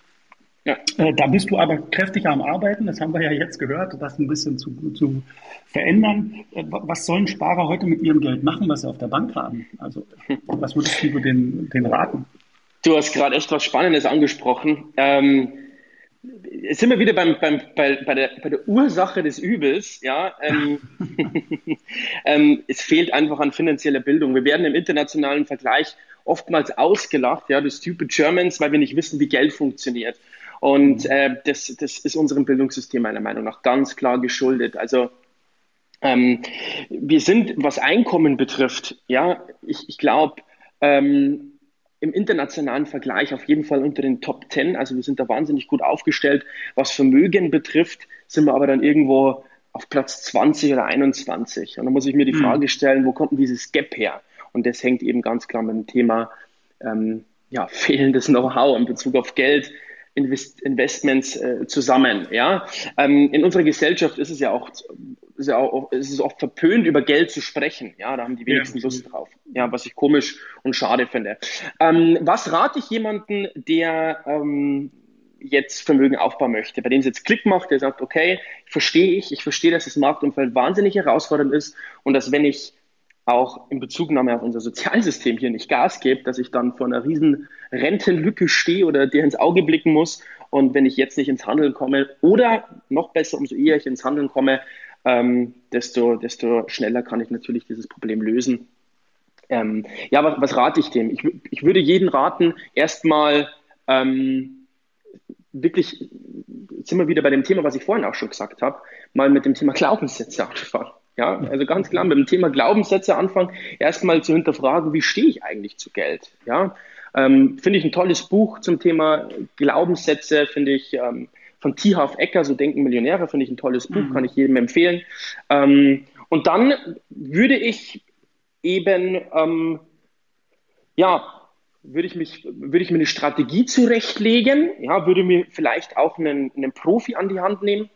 Ja. Äh, da bist du aber kräftig am Arbeiten, das haben wir ja jetzt gehört, das ein bisschen zu, zu verändern. Äh, was sollen Sparer heute mit ihrem Geld machen, was sie auf der Bank haben? Also, was würdest du den, den raten? Du hast gerade echt was Spannendes angesprochen. Ähm, sind wir wieder beim, beim, bei, bei, der, bei der Ursache des Übels. Ja, ähm, ähm, es fehlt einfach an finanzieller Bildung. Wir werden im internationalen Vergleich oftmals ausgelacht, ja, die stupid Germans, weil wir nicht wissen, wie Geld funktioniert. Und äh, das, das ist unserem Bildungssystem meiner Meinung nach ganz klar geschuldet. Also ähm, wir sind, was Einkommen betrifft, ja, ich, ich glaube, ähm, im internationalen Vergleich auf jeden Fall unter den Top Ten. Also wir sind da wahnsinnig gut aufgestellt. Was Vermögen betrifft, sind wir aber dann irgendwo auf Platz 20 oder 21. Und da muss ich mir die mhm. Frage stellen, wo kommt denn dieses Gap her? Und das hängt eben ganz klar mit dem Thema ähm, ja, fehlendes Know-how in Bezug auf Geld, Invest Investments äh, zusammen. Ja? Ähm, in unserer Gesellschaft ist es ja auch ist ja auch, ist es oft verpönt, über Geld zu sprechen. Ja, da haben die wenigsten ja. Lust drauf. Ja, was ich komisch und schade finde. Ähm, was rate ich jemanden, der ähm, jetzt Vermögen aufbauen möchte, bei dem es jetzt Klick macht, der sagt, okay, verstehe ich, ich verstehe, dass das Marktumfeld wahnsinnig herausfordernd ist und dass wenn ich auch in Bezugnahme auf unser Sozialsystem hier nicht Gas gebe, dass ich dann vor einer riesen Rentenlücke stehe oder dir ins Auge blicken muss. Und wenn ich jetzt nicht ins Handeln komme oder noch besser, umso eher ich ins Handeln komme, ähm, desto, desto schneller kann ich natürlich dieses Problem lösen. Ähm, ja, was, was rate ich dem? Ich, ich würde jeden raten, erstmal ähm, wirklich, jetzt sind wir wieder bei dem Thema, was ich vorhin auch schon gesagt habe, mal mit dem Thema Glaubenssätze anfangen. Ja, also ganz klar mit dem Thema Glaubenssätze anfangen, erstmal zu hinterfragen, wie stehe ich eigentlich zu Geld? Ja, ähm, finde ich ein tolles Buch zum Thema Glaubenssätze, finde ich ähm, von Tihauf Ecker, so denken Millionäre, finde ich ein tolles Buch, mhm. kann ich jedem empfehlen. Ähm, und dann würde ich eben, ähm, ja, würde ich mich, würde ich mir eine Strategie zurechtlegen, ja, würde mir vielleicht auch einen, einen Profi an die Hand nehmen,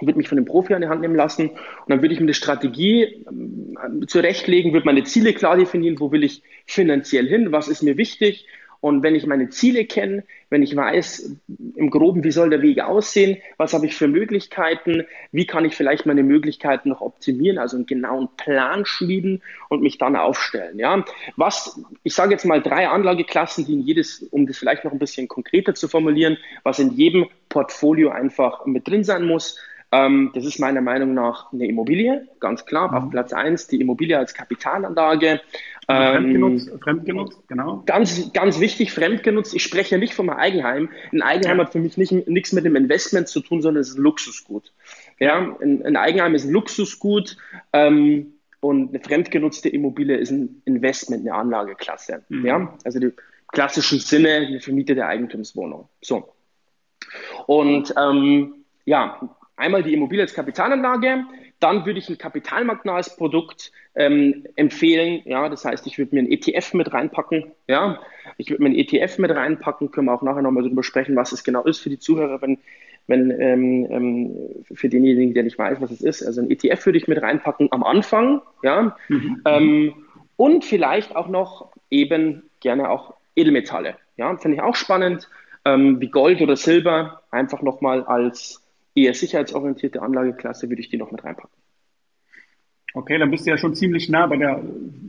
würde mich von einem Profi an die Hand nehmen lassen und dann würde ich mir eine Strategie äh, zurechtlegen, würde meine Ziele klar definieren, wo will ich finanziell hin, was ist mir wichtig, und wenn ich meine Ziele kenne, wenn ich weiß im groben, wie soll der Weg aussehen, was habe ich für Möglichkeiten, wie kann ich vielleicht meine Möglichkeiten noch optimieren, also einen genauen Plan schmieden und mich dann aufstellen. Ja, was, ich sage jetzt mal drei Anlageklassen, die in jedes, um das vielleicht noch ein bisschen konkreter zu formulieren, was in jedem Portfolio einfach mit drin sein muss. Ähm, das ist meiner Meinung nach eine Immobilie, ganz klar. Mhm. Auf Platz eins die Immobilie als Kapitalanlage. Also fremdgenutzt, ähm, fremdgenutzt, genau. Ganz, ganz wichtig, fremdgenutzt. Ich spreche nicht vom Eigenheim. Ein Eigenheim ja. hat für mich nicht, nichts mit dem Investment zu tun, sondern es ist ein Luxusgut. Ja, ein, ein Eigenheim ist ein Luxusgut. Ähm, und eine fremdgenutzte Immobilie ist ein Investment, eine Anlageklasse. Mhm. Ja, also die klassischen Sinne, eine vermietete Eigentumswohnung. So. Und ähm, ja, einmal die Immobilie als Kapitalanlage, dann würde ich ein kapitalmarktnahes Produkt ähm, empfehlen. Ja, das heißt, ich würde mir ein ETF mit reinpacken. Ja, ich würde mir ein ETF mit reinpacken. Können wir auch nachher nochmal darüber sprechen, was es genau ist für die Zuhörer, wenn, wenn ähm, ähm, für denjenigen, der nicht weiß, was es ist. Also ein ETF würde ich mit reinpacken am Anfang. Ja, mhm. ähm, und vielleicht auch noch eben gerne auch Edelmetalle. Ja, finde ich auch spannend, ähm, wie Gold oder Silber einfach nochmal als eher sicherheitsorientierte Anlageklasse würde ich die noch mit reinpacken. Okay, dann bist du ja schon ziemlich nah bei der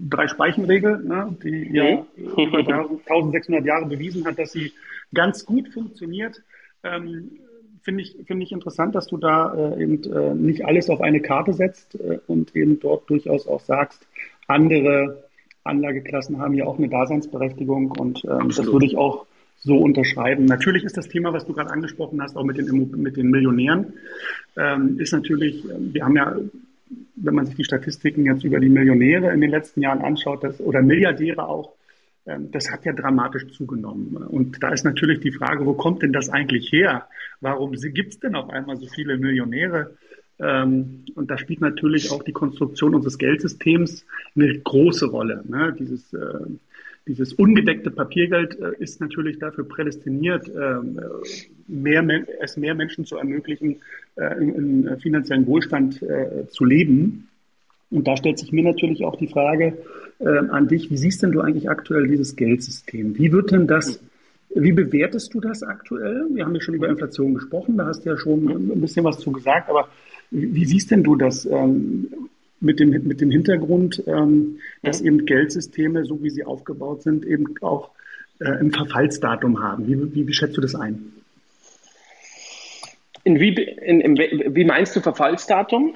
Drei-Speichen-Regel, ne, die ja über 1600 Jahre bewiesen hat, dass sie ganz gut funktioniert. Ähm, Finde ich, finde ich interessant, dass du da äh, eben äh, nicht alles auf eine Karte setzt äh, und eben dort durchaus auch sagst, andere Anlageklassen haben ja auch eine Daseinsberechtigung und ähm, das würde ich auch so unterschreiben. Natürlich ist das Thema, was du gerade angesprochen hast, auch mit den, mit den Millionären, ähm, ist natürlich, ähm, wir haben ja, wenn man sich die Statistiken jetzt über die Millionäre in den letzten Jahren anschaut, das, oder Milliardäre auch, ähm, das hat ja dramatisch zugenommen. Und da ist natürlich die Frage, wo kommt denn das eigentlich her? Warum gibt es denn auf einmal so viele Millionäre? Ähm, und da spielt natürlich auch die Konstruktion unseres Geldsystems eine große Rolle. Ne? Dieses äh, dieses ungedeckte Papiergeld äh, ist natürlich dafür prädestiniert, ähm, mehr, es mehr Menschen zu ermöglichen, äh, in, in finanziellen Wohlstand äh, zu leben. Und da stellt sich mir natürlich auch die Frage äh, an dich, wie siehst denn du eigentlich aktuell dieses Geldsystem? Wie wird denn das, wie bewertest du das aktuell? Wir haben ja schon über Inflation gesprochen, da hast du ja schon ein bisschen was zu gesagt, aber wie, wie siehst denn du das? Mit dem, mit dem Hintergrund, ähm, dass eben Geldsysteme, so wie sie aufgebaut sind, eben auch äh, ein Verfallsdatum haben. Wie, wie, wie schätzt du das ein? In wie, in, in, wie meinst du Verfallsdatum?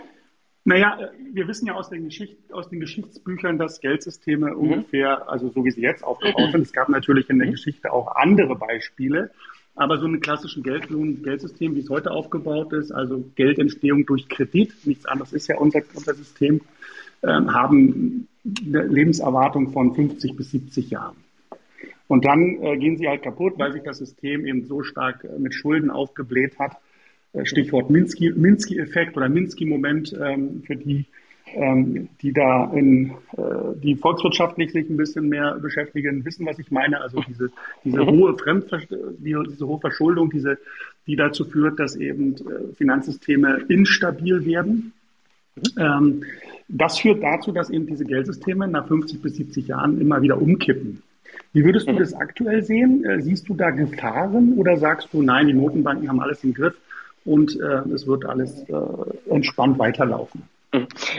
Naja, wir wissen ja aus den, Geschicht, aus den Geschichtsbüchern, dass Geldsysteme mhm. ungefähr, also so wie sie jetzt aufgebaut sind, es gab natürlich in der mhm. Geschichte auch andere Beispiele, Aber so ein klassischen Geld Geldsystem, wie es heute aufgebaut ist, also Geldentstehung durch Kredit, nichts anderes ist ja unser, unser System, äh, haben eine Lebenserwartung von 50 bis 70 Jahren. Und dann äh, gehen sie halt kaputt, weil sich das System eben so stark äh, mit Schulden aufgebläht hat. Äh, Stichwort Minsky-Effekt oder Minsky-Moment ähm, für die, ähm, die da in, äh, die volkswirtschaftlich sich ein bisschen mehr beschäftigen, wissen, was ich meine. Also diese, diese mhm. hohe Fremdver diese hohe Verschuldung, diese, die dazu führt, dass eben äh, Finanzsysteme instabil werden. Mhm. Das führt dazu, dass eben diese Geldsysteme nach 50 bis 70 Jahren immer wieder umkippen. Wie würdest du mhm. das aktuell sehen? Äh, siehst du da Gefahren oder sagst du, nein, die Notenbanken haben alles im Griff und äh, es wird alles äh, entspannt weiterlaufen?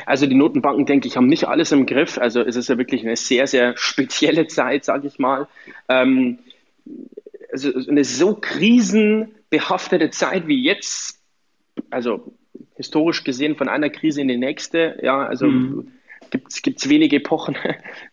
Also die Notenbanken, denke ich, haben nicht alles im Griff. Also es ist ja wirklich eine sehr, sehr spezielle Zeit, sage ich mal. Ähm, also eine so krisenbehaftete Zeit wie jetzt, also historisch gesehen von einer Krise in die nächste, ja, also mhm gibt es wenige Epochen,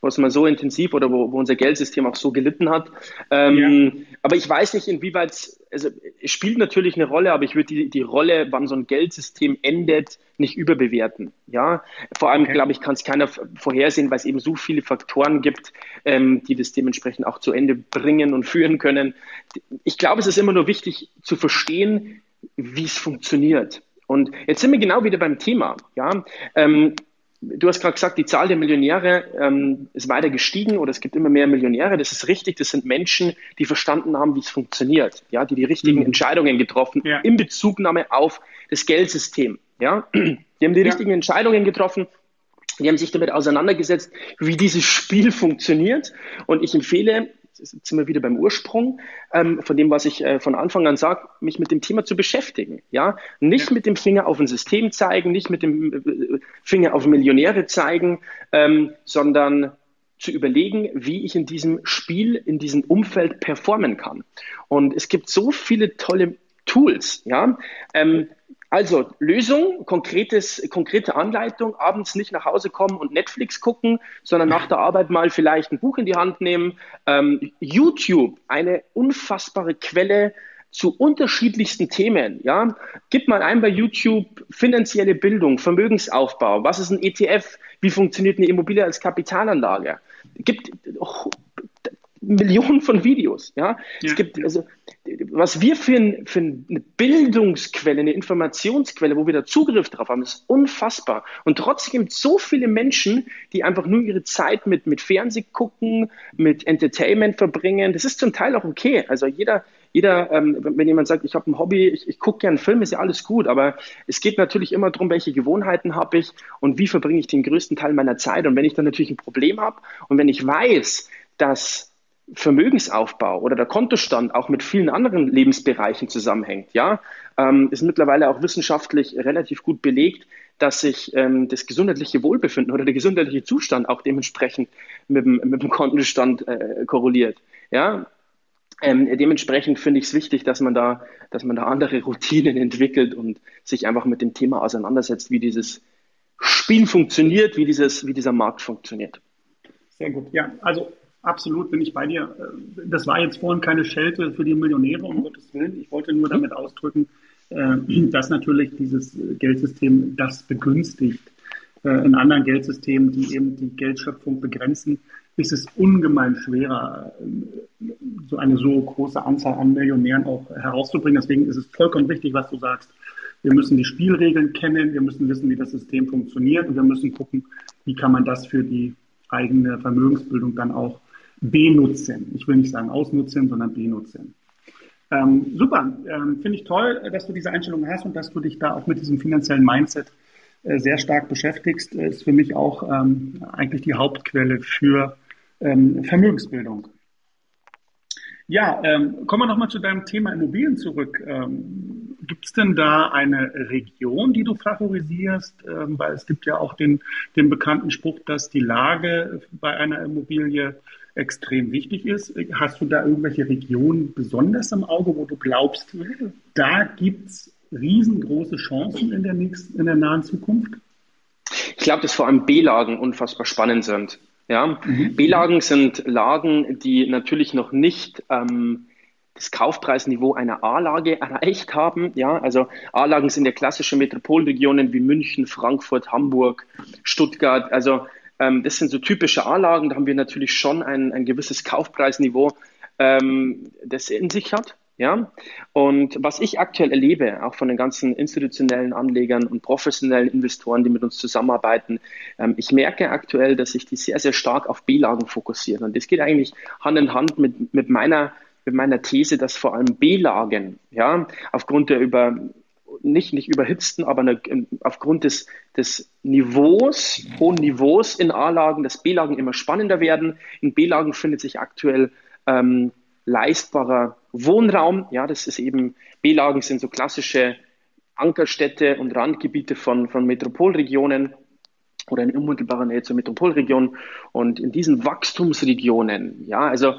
wo es mal so intensiv oder wo, wo unser Geldsystem auch so gelitten hat. Ähm, ja. Aber ich weiß nicht, inwieweit, also es spielt natürlich eine Rolle, aber ich würde die, die Rolle, wann so ein Geldsystem endet, nicht überbewerten. Ja, vor allem, okay. glaube ich, kann es keiner vorhersehen, weil es eben so viele Faktoren gibt, ähm, die das dementsprechend auch zu Ende bringen und führen können. Ich glaube, es ist immer nur wichtig zu verstehen, wie es funktioniert. Und jetzt sind wir genau wieder beim Thema. Ja, ähm, Du hast gerade gesagt, die Zahl der Millionäre ähm, ist weiter gestiegen oder es gibt immer mehr Millionäre. Das ist richtig. Das sind Menschen, die verstanden haben, wie es funktioniert, ja, die die richtigen mhm. Entscheidungen getroffen ja. in Bezugnahme auf das Geldsystem. Ja, die haben die ja. richtigen Entscheidungen getroffen. Die haben sich damit auseinandergesetzt, wie dieses Spiel funktioniert. Und ich empfehle sind wir wieder beim Ursprung ähm, von dem, was ich äh, von Anfang an sage, mich mit dem Thema zu beschäftigen. Ja, nicht mit dem Finger auf ein System zeigen, nicht mit dem äh, Finger auf Millionäre zeigen, ähm, sondern zu überlegen, wie ich in diesem Spiel, in diesem Umfeld performen kann. Und es gibt so viele tolle Tools. Ja, ähm, also Lösung, konkretes, konkrete Anleitung, abends nicht nach Hause kommen und Netflix gucken, sondern nach der Arbeit mal vielleicht ein Buch in die Hand nehmen. Ähm, YouTube, eine unfassbare Quelle zu unterschiedlichsten Themen. Ja, gib mal ein bei YouTube finanzielle Bildung, Vermögensaufbau. Was ist ein ETF? Wie funktioniert eine Immobilie als Kapitalanlage? Gibt Millionen von Videos. Ja, ja. es gibt also was wir für, ein, für eine Bildungsquelle, eine Informationsquelle, wo wir da Zugriff drauf haben, ist unfassbar. Und trotzdem gibt es so viele Menschen, die einfach nur ihre Zeit mit, mit Fernseh gucken, mit Entertainment verbringen. Das ist zum Teil auch okay. Also jeder, jeder, ähm, wenn jemand sagt, ich habe ein Hobby, ich, ich gucke gerne Film, ist ja alles gut, aber es geht natürlich immer darum, welche Gewohnheiten habe ich und wie verbringe ich den größten Teil meiner Zeit. Und wenn ich dann natürlich ein Problem habe und wenn ich weiß, dass Vermögensaufbau oder der Kontostand auch mit vielen anderen Lebensbereichen zusammenhängt. Ja, ähm, ist mittlerweile auch wissenschaftlich relativ gut belegt, dass sich ähm, das gesundheitliche Wohlbefinden oder der gesundheitliche Zustand auch dementsprechend mit dem, mit dem Kontostand äh, korreliert. Ja, ähm, dementsprechend finde ich es wichtig, dass man da, dass man da andere Routinen entwickelt und sich einfach mit dem Thema auseinandersetzt, wie dieses Spiel funktioniert, wie dieses, wie dieser Markt funktioniert. Sehr gut. Ja, also Absolut bin ich bei dir. Das war jetzt vorhin keine Schelte für die Millionäre, um Gottes Willen. Ich wollte nur damit ausdrücken, äh, dass natürlich dieses Geldsystem das begünstigt. Äh, in anderen Geldsystemen, die eben die Geldschöpfung begrenzen, ist es ungemein schwerer, äh, so eine so große Anzahl an Millionären auch herauszubringen. Deswegen ist es vollkommen wichtig, was du sagst. Wir müssen die Spielregeln kennen, wir müssen wissen, wie das System funktioniert und wir müssen gucken, wie kann man das für die eigene Vermögensbildung dann auch benutzen. Ich will nicht sagen ausnutzen, sondern benutzen. Ähm, super, ähm, finde ich toll, dass du diese Einstellung hast und dass du dich da auch mit diesem finanziellen Mindset äh, sehr stark beschäftigst. Äh, ist für mich auch ähm, eigentlich die Hauptquelle für ähm, Vermögensbildung. Ja, ähm, kommen wir nochmal zu deinem Thema Immobilien zurück. Ähm, gibt es denn da eine Region, die du favorisierst? Weil es gibt ja auch den, den bekannten Spruch, dass die Lage bei einer Immobilie extrem wichtig ist. Hast du da irgendwelche Regionen besonders im Auge, wo du glaubst, da gibt es riesengroße Chancen in der, nächsten, in der nahen Zukunft? Ich glaube, dass vor allem B-Lagen unfassbar spannend sind. Ja? Mhm. B-Lagen sind Lagen, die natürlich noch nicht ähm, das Kaufpreisniveau einer A-Lage erreicht haben. Ja, also A-Lagen sind ja klassische Metropolregionen wie München, Frankfurt, Hamburg, Stuttgart. Also ähm, das sind so typische A-Lagen. Da haben wir natürlich schon ein, ein gewisses Kaufpreisniveau, ähm, das in sich hat. Ja, und was ich aktuell erlebe, auch von den ganzen institutionellen Anlegern und professionellen Investoren, die mit uns zusammenarbeiten, ähm, ich merke aktuell, dass sich die sehr, sehr stark auf B-Lagen fokussieren. Und das geht eigentlich Hand in Hand mit, mit meiner mit meiner These, dass vor allem B-Lagen, ja, aufgrund der über, nicht, nicht überhitzten, aber eine, aufgrund des, des Niveaus, hohen Niveaus in A-Lagen, dass B-Lagen immer spannender werden. In B-Lagen findet sich aktuell ähm, leistbarer Wohnraum. Ja, das ist eben, B-Lagen sind so klassische Ankerstädte und Randgebiete von, von Metropolregionen oder in unmittelbarer Nähe zur Metropolregion. Und in diesen Wachstumsregionen, ja, also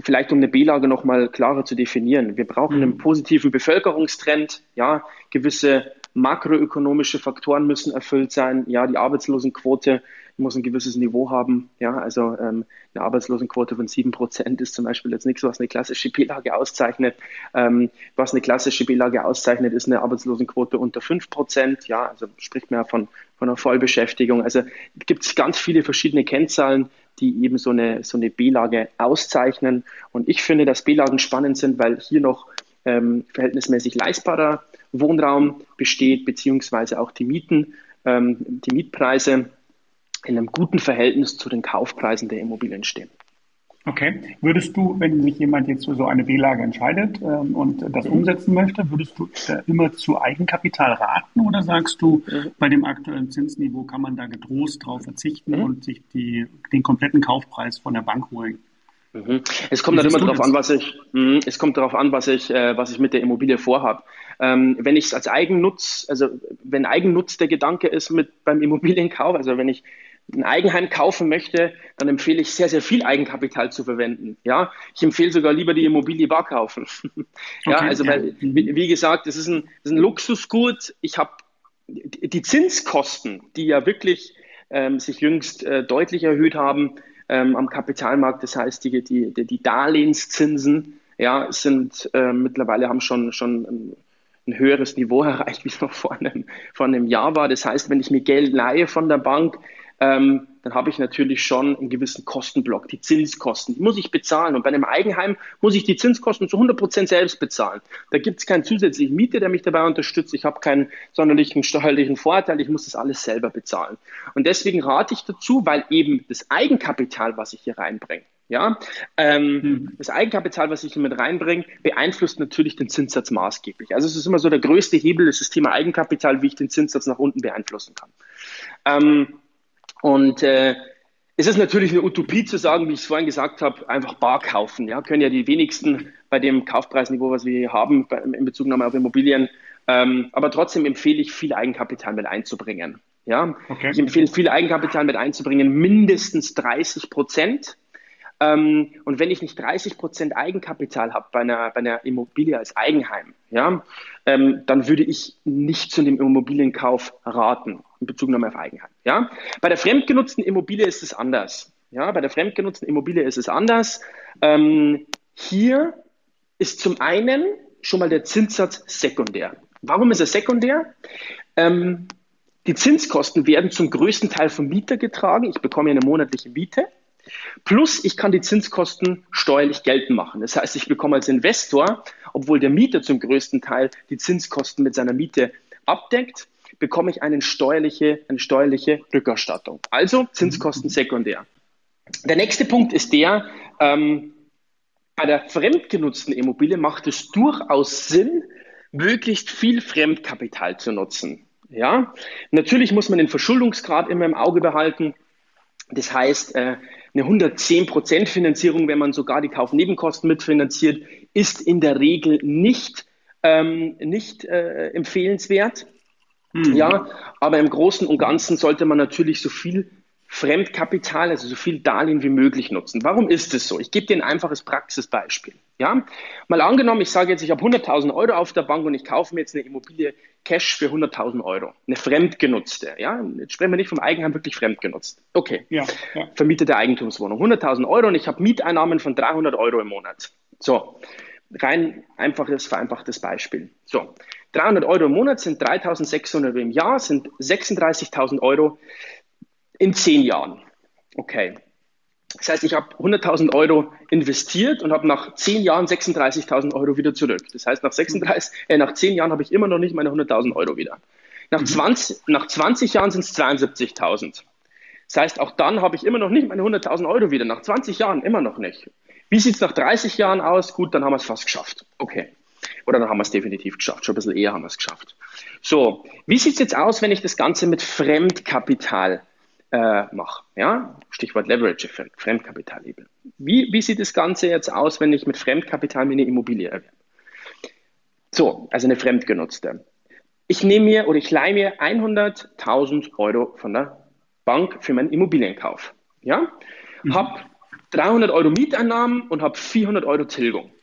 vielleicht um eine B-Lage nochmal klarer zu definieren. Wir brauchen einen mhm. positiven Bevölkerungstrend, ja, gewisse makroökonomische Faktoren müssen erfüllt sein, ja, die Arbeitslosenquote muss ein gewisses Niveau haben, ja, also ähm, eine Arbeitslosenquote von sieben Prozent ist zum Beispiel jetzt nichts, was eine klassische B-Lage auszeichnet. Ähm, was eine klassische B-Lage auszeichnet, ist eine Arbeitslosenquote unter fünf Prozent, ja, also spricht man ja von, von einer Vollbeschäftigung. Also gibt es ganz viele verschiedene Kennzahlen, die eben so eine, so eine B-Lage auszeichnen. Und ich finde, dass B-Lagen spannend sind, weil hier noch ähm, verhältnismäßig leistbarer Wohnraum besteht, beziehungsweise auch die Mieten, ähm, die Mietpreise in einem guten Verhältnis zu den Kaufpreisen der Immobilien stehen. Okay. Würdest du, wenn sich jemand jetzt für so eine B-Lage entscheidet ähm, und das mhm. umsetzen möchte, würdest du äh, immer zu Eigenkapital raten oder sagst du, mhm. bei dem aktuellen Zinsniveau kann man da getrost drauf verzichten mhm. und sich die, den kompletten Kaufpreis von der Bank holen? Mhm. Es kommt dann immer darauf an, was ich, mh, es kommt darauf an, was ich, äh, was ich mit der Immobilie vorhabe. Ähm, wenn ich es als Eigennutz, also wenn Eigennutz der Gedanke ist mit beim Immobilienkauf, also wenn ich ein Eigenheim kaufen möchte, dann empfehle ich sehr, sehr viel Eigenkapital zu verwenden. Ja, ich empfehle sogar lieber die Immobilie bar kaufen. ja, okay, also weil, wie, gesagt, das ist ein, das ist ein Luxusgut. Ich habe die Zinskosten, die ja wirklich ähm, sich jüngst äh, deutlich erhöht haben ähm, am Kapitalmarkt. Das heißt, die, die, die Darlehenszinsen ja, sind äh, mittlerweile haben schon, schon ein, ein höheres Niveau erreicht, wie es noch vor einem, vor einem Jahr war. Das heißt, wenn ich mir Geld leihe von der Bank, ähm, dann habe ich natürlich schon einen gewissen Kostenblock, die Zinskosten, die muss ich bezahlen. Und bei einem Eigenheim muss ich die Zinskosten zu 100 Prozent selbst bezahlen. Da gibt es keinen zusätzlichen Mieter, der mich dabei unterstützt. Ich habe keinen sonderlichen steuerlichen Vorteil. Ich muss das alles selber bezahlen. Und deswegen rate ich dazu, weil eben das Eigenkapital, was ich hier reinbringe, ja, ähm, hm. das Eigenkapital, was ich hier mit reinbringe, beeinflusst natürlich den Zinssatz maßgeblich. Also es ist immer so der größte Hebel, ist das Thema Eigenkapital, wie ich den Zinssatz nach unten beeinflussen kann. Ähm, und äh, es ist natürlich eine Utopie zu sagen, wie ich es vorhin gesagt habe, einfach bar kaufen. Ja, können ja die wenigsten bei dem Kaufpreisniveau, was wir hier haben, bei, in Bezugnahme auf Immobilien. Ähm, aber trotzdem empfehle ich, viel Eigenkapital mit einzubringen. Ja, okay. ich empfehle, viel Eigenkapital mit einzubringen, mindestens 30 Prozent. Ähm, und wenn ich nicht 30 Prozent Eigenkapital habe bei einer, bei einer Immobilie als Eigenheim, ja, ähm, dann würde ich nicht zu dem Immobilienkauf raten Bezugnahme auf Eigenheim. Ja? Bei der fremdgenutzten Immobilie ist es anders. Ja? Bei der fremdgenutzten Immobilie ist es anders. Ähm, hier ist zum einen schon mal der Zinssatz sekundär. Warum ist er sekundär? Ähm, die Zinskosten werden zum größten Teil vom Mieter getragen. Ich bekomme eine monatliche Miete. Plus, ich kann die Zinskosten steuerlich geltend machen. Das heißt, ich bekomme als Investor, obwohl der Mieter zum größten Teil die Zinskosten mit seiner Miete abdeckt, bekomme ich eine steuerliche, eine steuerliche Rückerstattung. Also Zinskosten sekundär. Der nächste Punkt ist der, ähm, bei der fremdgenutzten Immobilie macht es durchaus Sinn, möglichst viel Fremdkapital zu nutzen. Ja, natürlich muss man den Verschuldungsgrad immer im Auge behalten. Das heißt, äh, eine 110% Finanzierung, wenn man sogar die Kaufnebenkosten mitfinanziert, ist in der Regel nicht, ähm, nicht äh, empfehlenswert. Mhm. Ja, aber im Großen und Ganzen sollte man natürlich so viel Fremdkapital, also so viel Darlehen wie möglich nutzen. Warum ist es so? Ich gebe dir ein einfaches Praxisbeispiel. Ja, mal angenommen, ich sage jetzt, ich habe 100.000 Euro auf der Bank und ich kaufe mir jetzt eine Immobilie Cash für 100.000 Euro, eine fremdgenutzte. Ja, jetzt sprechen wir nicht vom Eigenheim, wirklich fremdgenutzt. Okay, ja, ja. vermietete Eigentumswohnung, 100.000 Euro und ich habe Mieteinnahmen von 300 Euro im Monat. So, rein einfaches, vereinfachtes Beispiel. So, 300 Euro im Monat sind 3.600 im Jahr, sind 36.000 Euro in zehn Jahren. Okay. Das heißt, ich habe 100.000 Euro investiert und habe nach zehn Jahren 36.000 Euro wieder zurück. Das heißt, nach, 36, äh, nach zehn Jahren habe ich immer noch nicht meine 100.000 Euro wieder. Nach 20, mhm. nach 20 Jahren sind es 72.000. Das heißt, auch dann habe ich immer noch nicht meine 100.000 Euro wieder. Nach 20 Jahren immer noch nicht. Wie sieht es nach 30 Jahren aus? Gut, dann haben wir es fast geschafft. Okay. Oder dann haben wir es definitiv geschafft. Schon ein bisschen eher haben wir es geschafft. So, wie sieht es jetzt aus, wenn ich das Ganze mit Fremdkapital äh, mache? Ja? Stichwort Leverage-Effekt, Fremdkapitallabel. Wie, wie sieht das Ganze jetzt aus, wenn ich mit Fremdkapital mir eine Immobilie erwerbe? So, also eine fremdgenutzte. Ich nehme mir oder ich leihe mir 100.000 Euro von der Bank für meinen Immobilienkauf. Ja? Mhm. Habe 300 Euro Mieteinnahmen und habe 400 Euro Tilgung.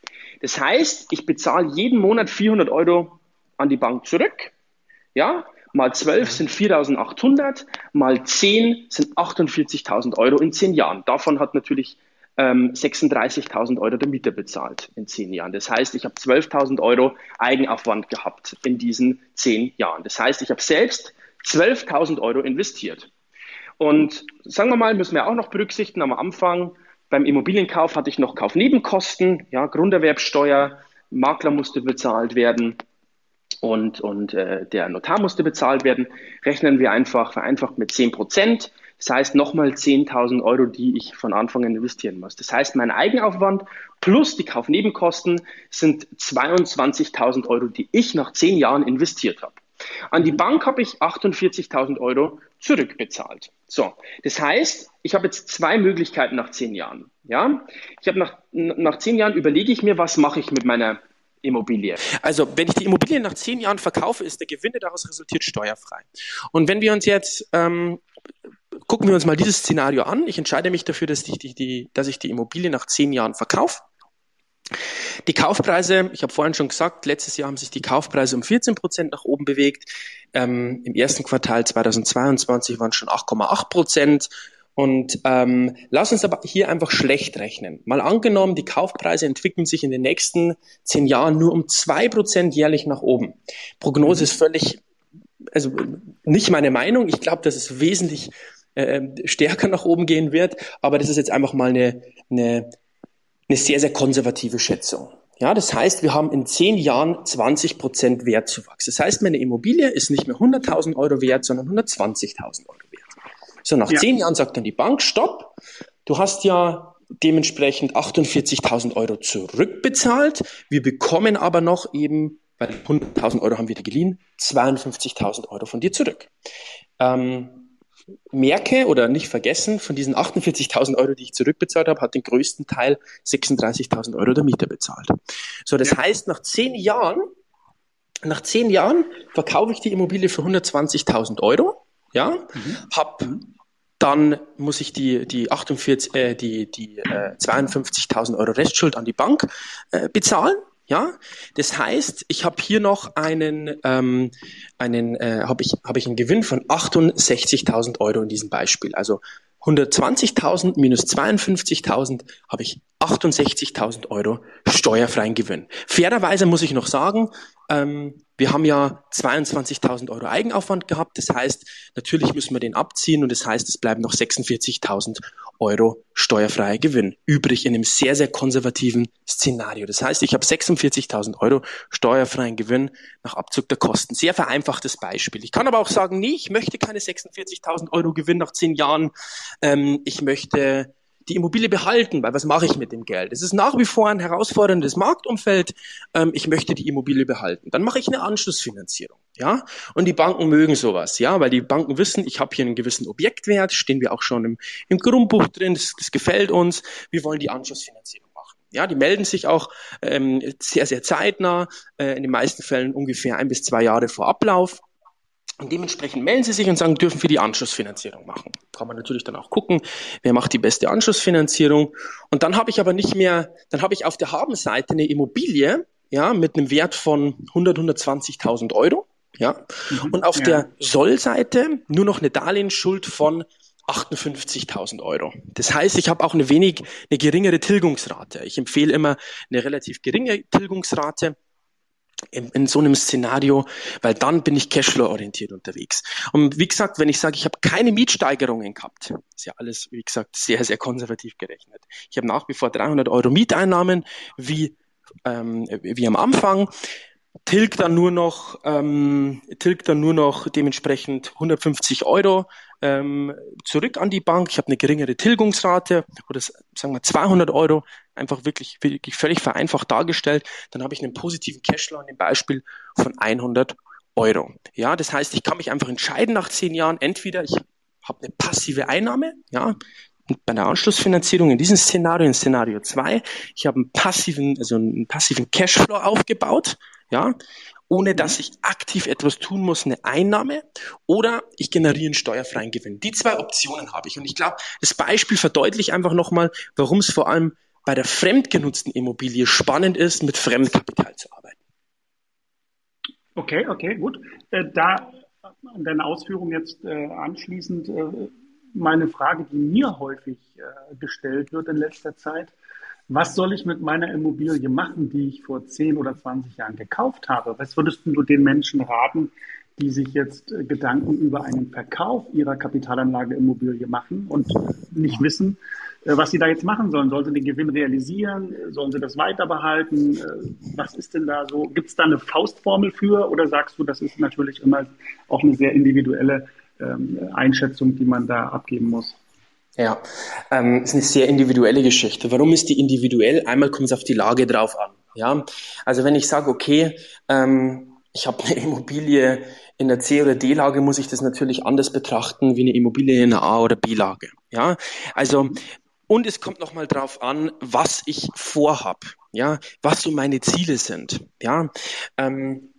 Das heißt, ich bezahle jeden Monat 400 Euro an die Bank zurück. Ja, mal 12 sind 4.800, mal 10 sind 48.000 Euro in 10 Jahren. Davon hat natürlich ähm, 36.000 Euro der Mieter bezahlt in 10 Jahren. Das heißt, ich habe 12.000 Euro Eigenaufwand gehabt in diesen 10 Jahren. Das heißt, ich habe selbst 12.000 Euro investiert. Und sagen wir mal, müssen wir auch noch berücksichtigen am Anfang, beim Immobilienkauf hatte ich noch Kaufnebenkosten, ja, Grunderwerbsteuer, Makler musste bezahlt werden und, und äh, der Notar musste bezahlt werden. Rechnen wir einfach vereinfacht mit 10 Prozent. Das heißt nochmal 10.000 Euro, die ich von Anfang an investieren muss. Das heißt, mein Eigenaufwand plus die Kaufnebenkosten sind 22.000 Euro, die ich nach 10 Jahren investiert habe. An die Bank habe ich 48.000 Euro zurückbezahlt. So, das heißt, ich habe jetzt zwei Möglichkeiten nach zehn Jahren. Ja, ich habe nach, nach zehn Jahren überlege ich mir, was mache ich mit meiner Immobilie. Also, wenn ich die Immobilie nach zehn Jahren verkaufe, ist der Gewinn, der daraus resultiert, steuerfrei. Und wenn wir uns jetzt ähm, gucken wir uns mal dieses Szenario an. Ich entscheide mich dafür, dass ich die, die, dass ich die Immobilie nach zehn Jahren verkaufe. Die Kaufpreise, ich habe vorhin schon gesagt, letztes Jahr haben sich die Kaufpreise um 14 Prozent nach oben bewegt. Ähm, Im ersten Quartal 2022 waren es schon 8,8 Prozent. Und ähm, lass uns aber hier einfach schlecht rechnen. Mal angenommen, die Kaufpreise entwickeln sich in den nächsten zehn Jahren nur um zwei Prozent jährlich nach oben. Prognose ist völlig, also nicht meine Meinung. Ich glaube, dass es wesentlich äh, stärker nach oben gehen wird. Aber das ist jetzt einfach mal eine, eine eine sehr, sehr konservative Schätzung. Ja, das heißt, wir haben in zehn Jahren 20 Prozent Wertzuwachs. Das heißt, meine Immobilie ist nicht mehr 100.000 Euro wert, sondern 120.000 Euro wert. So, nach ja. zehn Jahren sagt dann die Bank, stopp, du hast ja dementsprechend 48.000 Euro zurückbezahlt. Wir bekommen aber noch eben, weil 100.000 Euro haben wir dir geliehen, 52.000 Euro von dir zurück. Ähm, merke oder nicht vergessen, von diesen 48.000 Euro, die ich zurückbezahlt habe, hat den größten Teil 36.000 Euro der Mieter bezahlt. So, das ja. heißt, nach zehn Jahren, nach zehn Jahren verkaufe ich die Immobilie für 120.000 Euro, ja, mhm. hab dann muss ich die, die 48, äh, die, die äh, 52.000 Euro Restschuld an die Bank äh, bezahlen. Ja, das heißt, ich habe hier noch einen, ähm, einen äh, habe ich, hab ich einen Gewinn von 68.000 Euro in diesem Beispiel. Also 120.000 minus 52.000 habe ich 68.000 Euro steuerfreien Gewinn. Fairerweise muss ich noch sagen, ähm, wir haben ja 22.000 Euro Eigenaufwand gehabt. Das heißt, natürlich müssen wir den abziehen und das heißt, es bleiben noch 46.000 Euro steuerfreier Gewinn übrig in einem sehr, sehr konservativen Szenario. Das heißt, ich habe 46.000 Euro steuerfreien Gewinn nach Abzug der Kosten. Sehr vereinfachtes Beispiel. Ich kann aber auch sagen, nee, ich möchte keine 46.000 Euro Gewinn nach zehn Jahren. Ähm, ich möchte die Immobilie behalten, weil was mache ich mit dem Geld? Es ist nach wie vor ein herausforderndes Marktumfeld. Ähm, ich möchte die Immobilie behalten. Dann mache ich eine Anschlussfinanzierung. Ja, und die Banken mögen sowas, ja, weil die Banken wissen, ich habe hier einen gewissen Objektwert, stehen wir auch schon im, im Grundbuch drin, das, das gefällt uns, wir wollen die Anschlussfinanzierung machen. Ja, die melden sich auch ähm, sehr, sehr zeitnah, äh, in den meisten Fällen ungefähr ein bis zwei Jahre vor Ablauf. Und dementsprechend melden Sie sich und sagen, dürfen wir die Anschlussfinanzierung machen. Kann man natürlich dann auch gucken, wer macht die beste Anschlussfinanzierung. Und dann habe ich aber nicht mehr, dann habe ich auf der Habenseite eine Immobilie, ja, mit einem Wert von 100, 120.000 Euro, ja. Mhm, und auf ja. der Sollseite nur noch eine Darlehensschuld von 58.000 Euro. Das heißt, ich habe auch eine wenig, eine geringere Tilgungsrate. Ich empfehle immer eine relativ geringe Tilgungsrate in, in so einem Szenario, weil dann bin ich Cashflow-orientiert unterwegs. Und wie gesagt, wenn ich sage, ich habe keine Mietsteigerungen gehabt, ist ja alles, wie gesagt, sehr, sehr konservativ gerechnet. Ich habe nach wie vor 300 Euro Mieteinnahmen, wie, ähm, wie am Anfang tilgt dann nur noch, ähm, tilgt dann nur noch dementsprechend 150 Euro ähm, zurück an die Bank. Ich habe eine geringere Tilgungsrate oder sagen wir 200 Euro, einfach wirklich, wirklich völlig vereinfacht dargestellt. Dann habe ich einen positiven Cashflow an dem Beispiel von 100 Euro. Ja, das heißt, ich kann mich einfach entscheiden nach zehn Jahren. Entweder ich habe eine passive Einnahme, ja, bei der Anschlussfinanzierung in diesem Szenario, in Szenario 2, ich habe einen passiven, also einen passiven Cashflow aufgebaut, ja, ohne dass ich aktiv etwas tun muss, eine Einnahme oder ich generiere einen steuerfreien Gewinn. Die zwei Optionen habe ich. Und ich glaube, das Beispiel verdeutlicht einfach nochmal, warum es vor allem bei der fremdgenutzten Immobilie spannend ist, mit Fremdkapital zu arbeiten. Okay, okay, gut. Äh, da an deine Ausführung jetzt äh, anschließend äh, meine Frage, die mir häufig gestellt wird in letzter Zeit was soll ich mit meiner Immobilie machen, die ich vor 10 oder 20 Jahren gekauft habe? Was würdest du den Menschen raten, die sich jetzt äh, Gedanken über einen Verkauf ihrer Kapitalanlage Immobilie machen und nicht wissen, äh, was sie da jetzt machen sollen? Sollen sie den Gewinn realisieren? Sollen sie das weiter behalten? Äh, was ist denn da so? Gibt es da eine Faustformel für oder sagst du, das ist natürlich immer auch eine sehr individuelle ähm, Einschätzung, die man da abgeben muss? Ja, ähm, ist eine sehr individuelle Geschichte. Warum ist die individuell? Einmal kommt es auf die Lage drauf an. Ja, also wenn ich sage, okay, ähm, ich habe eine Immobilie in der C- oder D-Lage, muss ich das natürlich anders betrachten wie eine Immobilie in der A- oder B-Lage. Ja, also und es kommt nochmal drauf an, was ich vorhab. Ja, was so meine Ziele sind. Ja, ähm,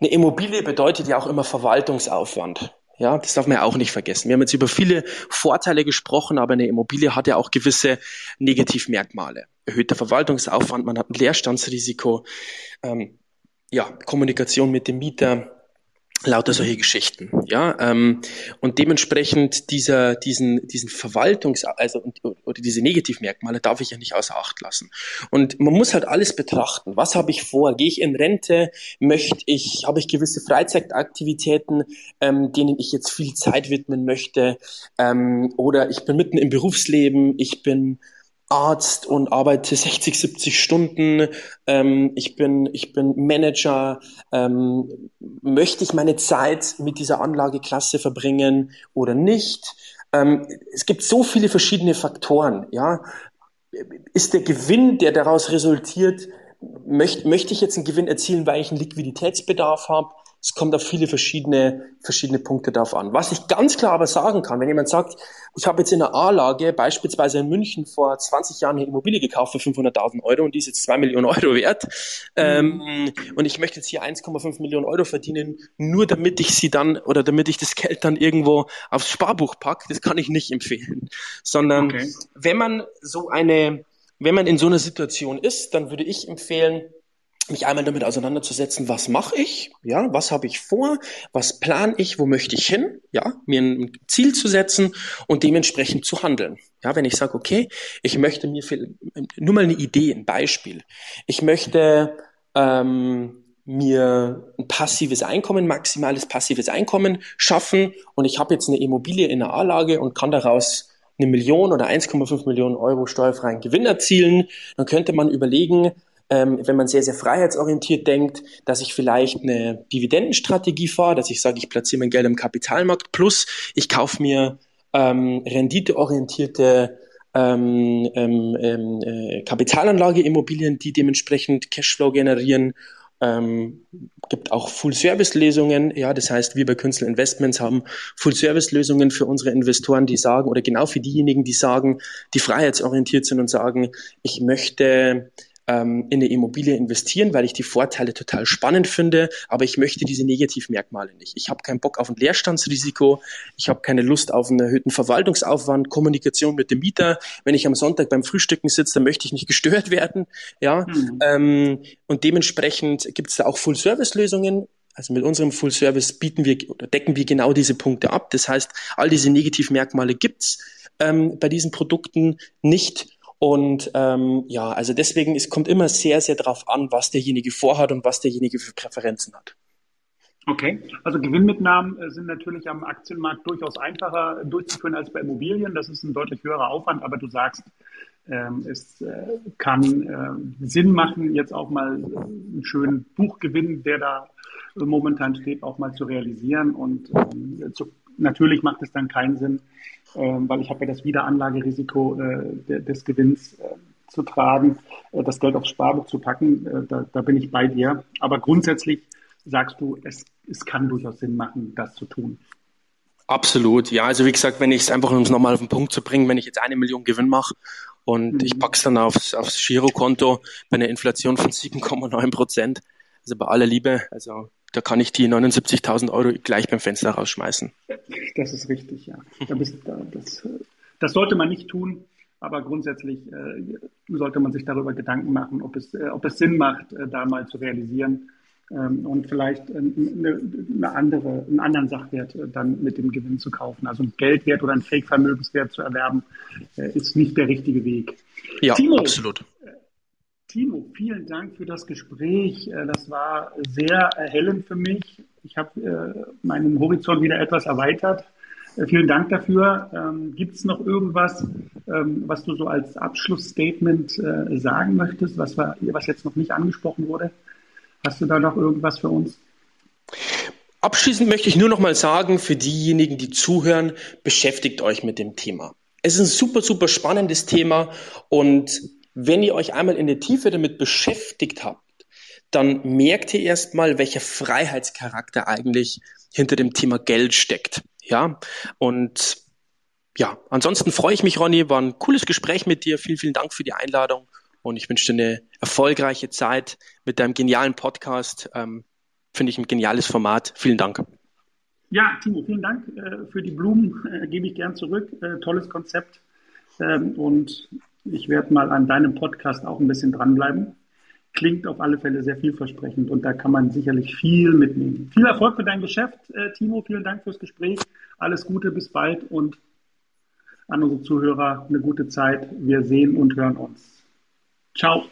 eine Immobilie bedeutet ja auch immer Verwaltungsaufwand. Ja, das darf man ja auch nicht vergessen. Wir haben jetzt über viele Vorteile gesprochen, aber eine Immobilie hat ja auch gewisse Negativmerkmale. Erhöhter Verwaltungsaufwand, man hat ein Leerstandsrisiko, ähm, ja, Kommunikation mit dem Mieter, lauter mhm. solche Geschichten, ja, ähm, und dementsprechend dieser, diesen, diesen Verwaltungs, also oder diese Negativmerkmale darf ich ja nicht außer Acht lassen. Und man muss halt alles betrachten. Was habe ich vor? Gehe ich in Rente? Möchte ich, habe ich gewisse Freizeitaktivitäten, ähm, denen ich jetzt viel Zeit widmen möchte? Ähm, oder ich bin mitten im Berufsleben, ich bin Arzt und arbeite 60, 70 Stunden. Ähm, ich bin, ich bin Manager. Ähm, möchte ich meine Zeit mit dieser Anlageklasse verbringen oder nicht? Ähm, es gibt so viele verschiedene Faktoren. Ja, ist der Gewinn, der daraus resultiert, möchte, möchte ich jetzt einen Gewinn erzielen, weil ich einen Liquiditätsbedarf habe? Es kommt auf viele verschiedene, verschiedene Punkte darauf an. Was ich ganz klar aber sagen kann, wenn jemand sagt, ich habe jetzt in einer A-Lage beispielsweise in München vor 20 Jahren eine Immobilie gekauft für 500.000 Euro und die ist jetzt 2 Millionen Euro wert ähm, und ich möchte jetzt hier 1,5 Millionen Euro verdienen, nur damit ich sie dann oder damit ich das Geld dann irgendwo aufs Sparbuch pack, das kann ich nicht empfehlen. Sondern okay. wenn man so eine, wenn man in so einer Situation ist, dann würde ich empfehlen, mich einmal damit auseinanderzusetzen, was mache ich, ja, was habe ich vor, was plane ich, wo möchte ich hin, ja, mir ein Ziel zu setzen und dementsprechend zu handeln. Ja, wenn ich sage, okay, ich möchte mir viel, nur mal eine Idee, ein Beispiel. Ich möchte ähm, mir ein passives Einkommen, maximales passives Einkommen schaffen und ich habe jetzt eine Immobilie in der A-Lage und kann daraus eine Million oder 1,5 Millionen Euro steuerfreien Gewinn erzielen, dann könnte man überlegen, ähm, wenn man sehr, sehr freiheitsorientiert denkt, dass ich vielleicht eine Dividendenstrategie fahre, dass ich sage, ich platziere mein Geld im Kapitalmarkt, plus ich kaufe mir ähm, renditeorientierte ähm, ähm, ähm äh, Kapitalanlageimmobilien, die dementsprechend Cashflow generieren ähm, gibt auch Full-Service-Lösungen. Ja, das heißt, wir bei Künstler Investments haben Full-Service-Lösungen für unsere Investoren, die sagen, oder genau für diejenigen, die sagen, die freiheitsorientiert sind und sagen, ich möchte ähm, in eine Immobilie investieren, weil ich die Vorteile total spannend finde, aber ich möchte diese Negativmerkmale nicht. Ich habe keinen Bock auf ein Leerstandsrisiko, ich habe keine Lust auf einen erhöhten Verwaltungsaufwand, Kommunikation mit dem Mieter. Wenn ich am Sonntag beim Frühstücken sitze, dann möchte ich nicht gestört werden. Ja, mhm. ähm, und dementsprechend gibt es da auch Full-Service-Lösungen Also mit unserem Full Service bieten wir oder decken wir genau diese Punkte ab. Das heißt, all diese Negativmerkmale gibt's ähm, bei diesen Produkten nicht. Und ähm, ja, also deswegen, es kommt immer sehr, sehr darauf an, was derjenige vorhat und was derjenige für Präferenzen hat. Okay, also Gewinnmitnahmen äh, sind natürlich am Aktienmarkt durchaus einfacher durchzuführen als bei Immobilien. Das ist ein deutlich höherer Aufwand, aber du sagst, ähm, es äh, kann äh, Sinn machen, jetzt auch mal einen schönen Buchgewinn, der da momentan steht, auch mal zu realisieren. Und ähm, zu, natürlich macht es dann keinen Sinn, weil ich habe ja das Wiederanlagerisiko des Gewinns zu tragen, das Geld aufs Sparbuch zu packen. Da, da bin ich bei dir. Aber grundsätzlich sagst du, es, es kann durchaus Sinn machen, das zu tun. Absolut, ja. Also wie gesagt, wenn ich es einfach, um es nochmal auf den Punkt zu bringen, wenn ich jetzt eine Million Gewinn mache und mhm. ich pack's dann aufs, aufs Girokonto bei einer Inflation von 7,9 Prozent, also bei aller Liebe, also da kann ich die 79.000 Euro gleich beim Fenster rausschmeißen. Das ist richtig, ja. Da bist, da, das, das sollte man nicht tun, aber grundsätzlich äh, sollte man sich darüber Gedanken machen, ob es, äh, ob es Sinn macht, äh, da mal zu realisieren ähm, und vielleicht eine, eine, andere, einen anderen Sachwert äh, dann mit dem Gewinn zu kaufen. Also ein Geldwert oder ein Fake-Vermögenswert zu erwerben, äh, ist nicht der richtige Weg. Ja, Timo, absolut. Äh, Timo, vielen Dank für das Gespräch. Das war sehr erhellend für mich. Ich habe meinen Horizont wieder etwas erweitert. Vielen Dank dafür. Ähm, Gibt es noch irgendwas, ähm, was du so als Abschlussstatement sagen möchtest, was, war, was jetzt noch nicht angesprochen wurde? Hast du da noch irgendwas für uns? Abschließend möchte ich nur noch mal sagen, für diejenigen, die zuhören, beschäftigt euch mit dem Thema. Es ist ein super, super spannendes Thema und wenn ihr euch einmal in der Tiefe damit beschäftigt habt, dann merkt ihr erstmal, welcher Freiheitscharakter eigentlich hinter dem Thema Geld steckt. Ja, und ja, ansonsten freue ich mich, Ronny, war ein cooles Gespräch mit dir. Vielen, vielen Dank für die Einladung und ich wünsche dir eine erfolgreiche Zeit mit deinem genialen Podcast. Ähm, Finde ich ein geniales Format. Vielen Dank. Ja, Timo, vielen Dank äh, für die Blumen. Äh, Gebe ich gern zurück. Äh, tolles Konzept. Ähm, und ich werde mal an deinem Podcast auch ein bisschen dranbleiben. Klingt auf alle Fälle sehr vielversprechend und da kann man sicherlich viel mitnehmen. Viel Erfolg für dein Geschäft, äh, Timo. Vielen Dank fürs Gespräch. Alles Gute, bis bald und an unsere Zuhörer eine gute Zeit. Wir sehen und hören uns. Ciao.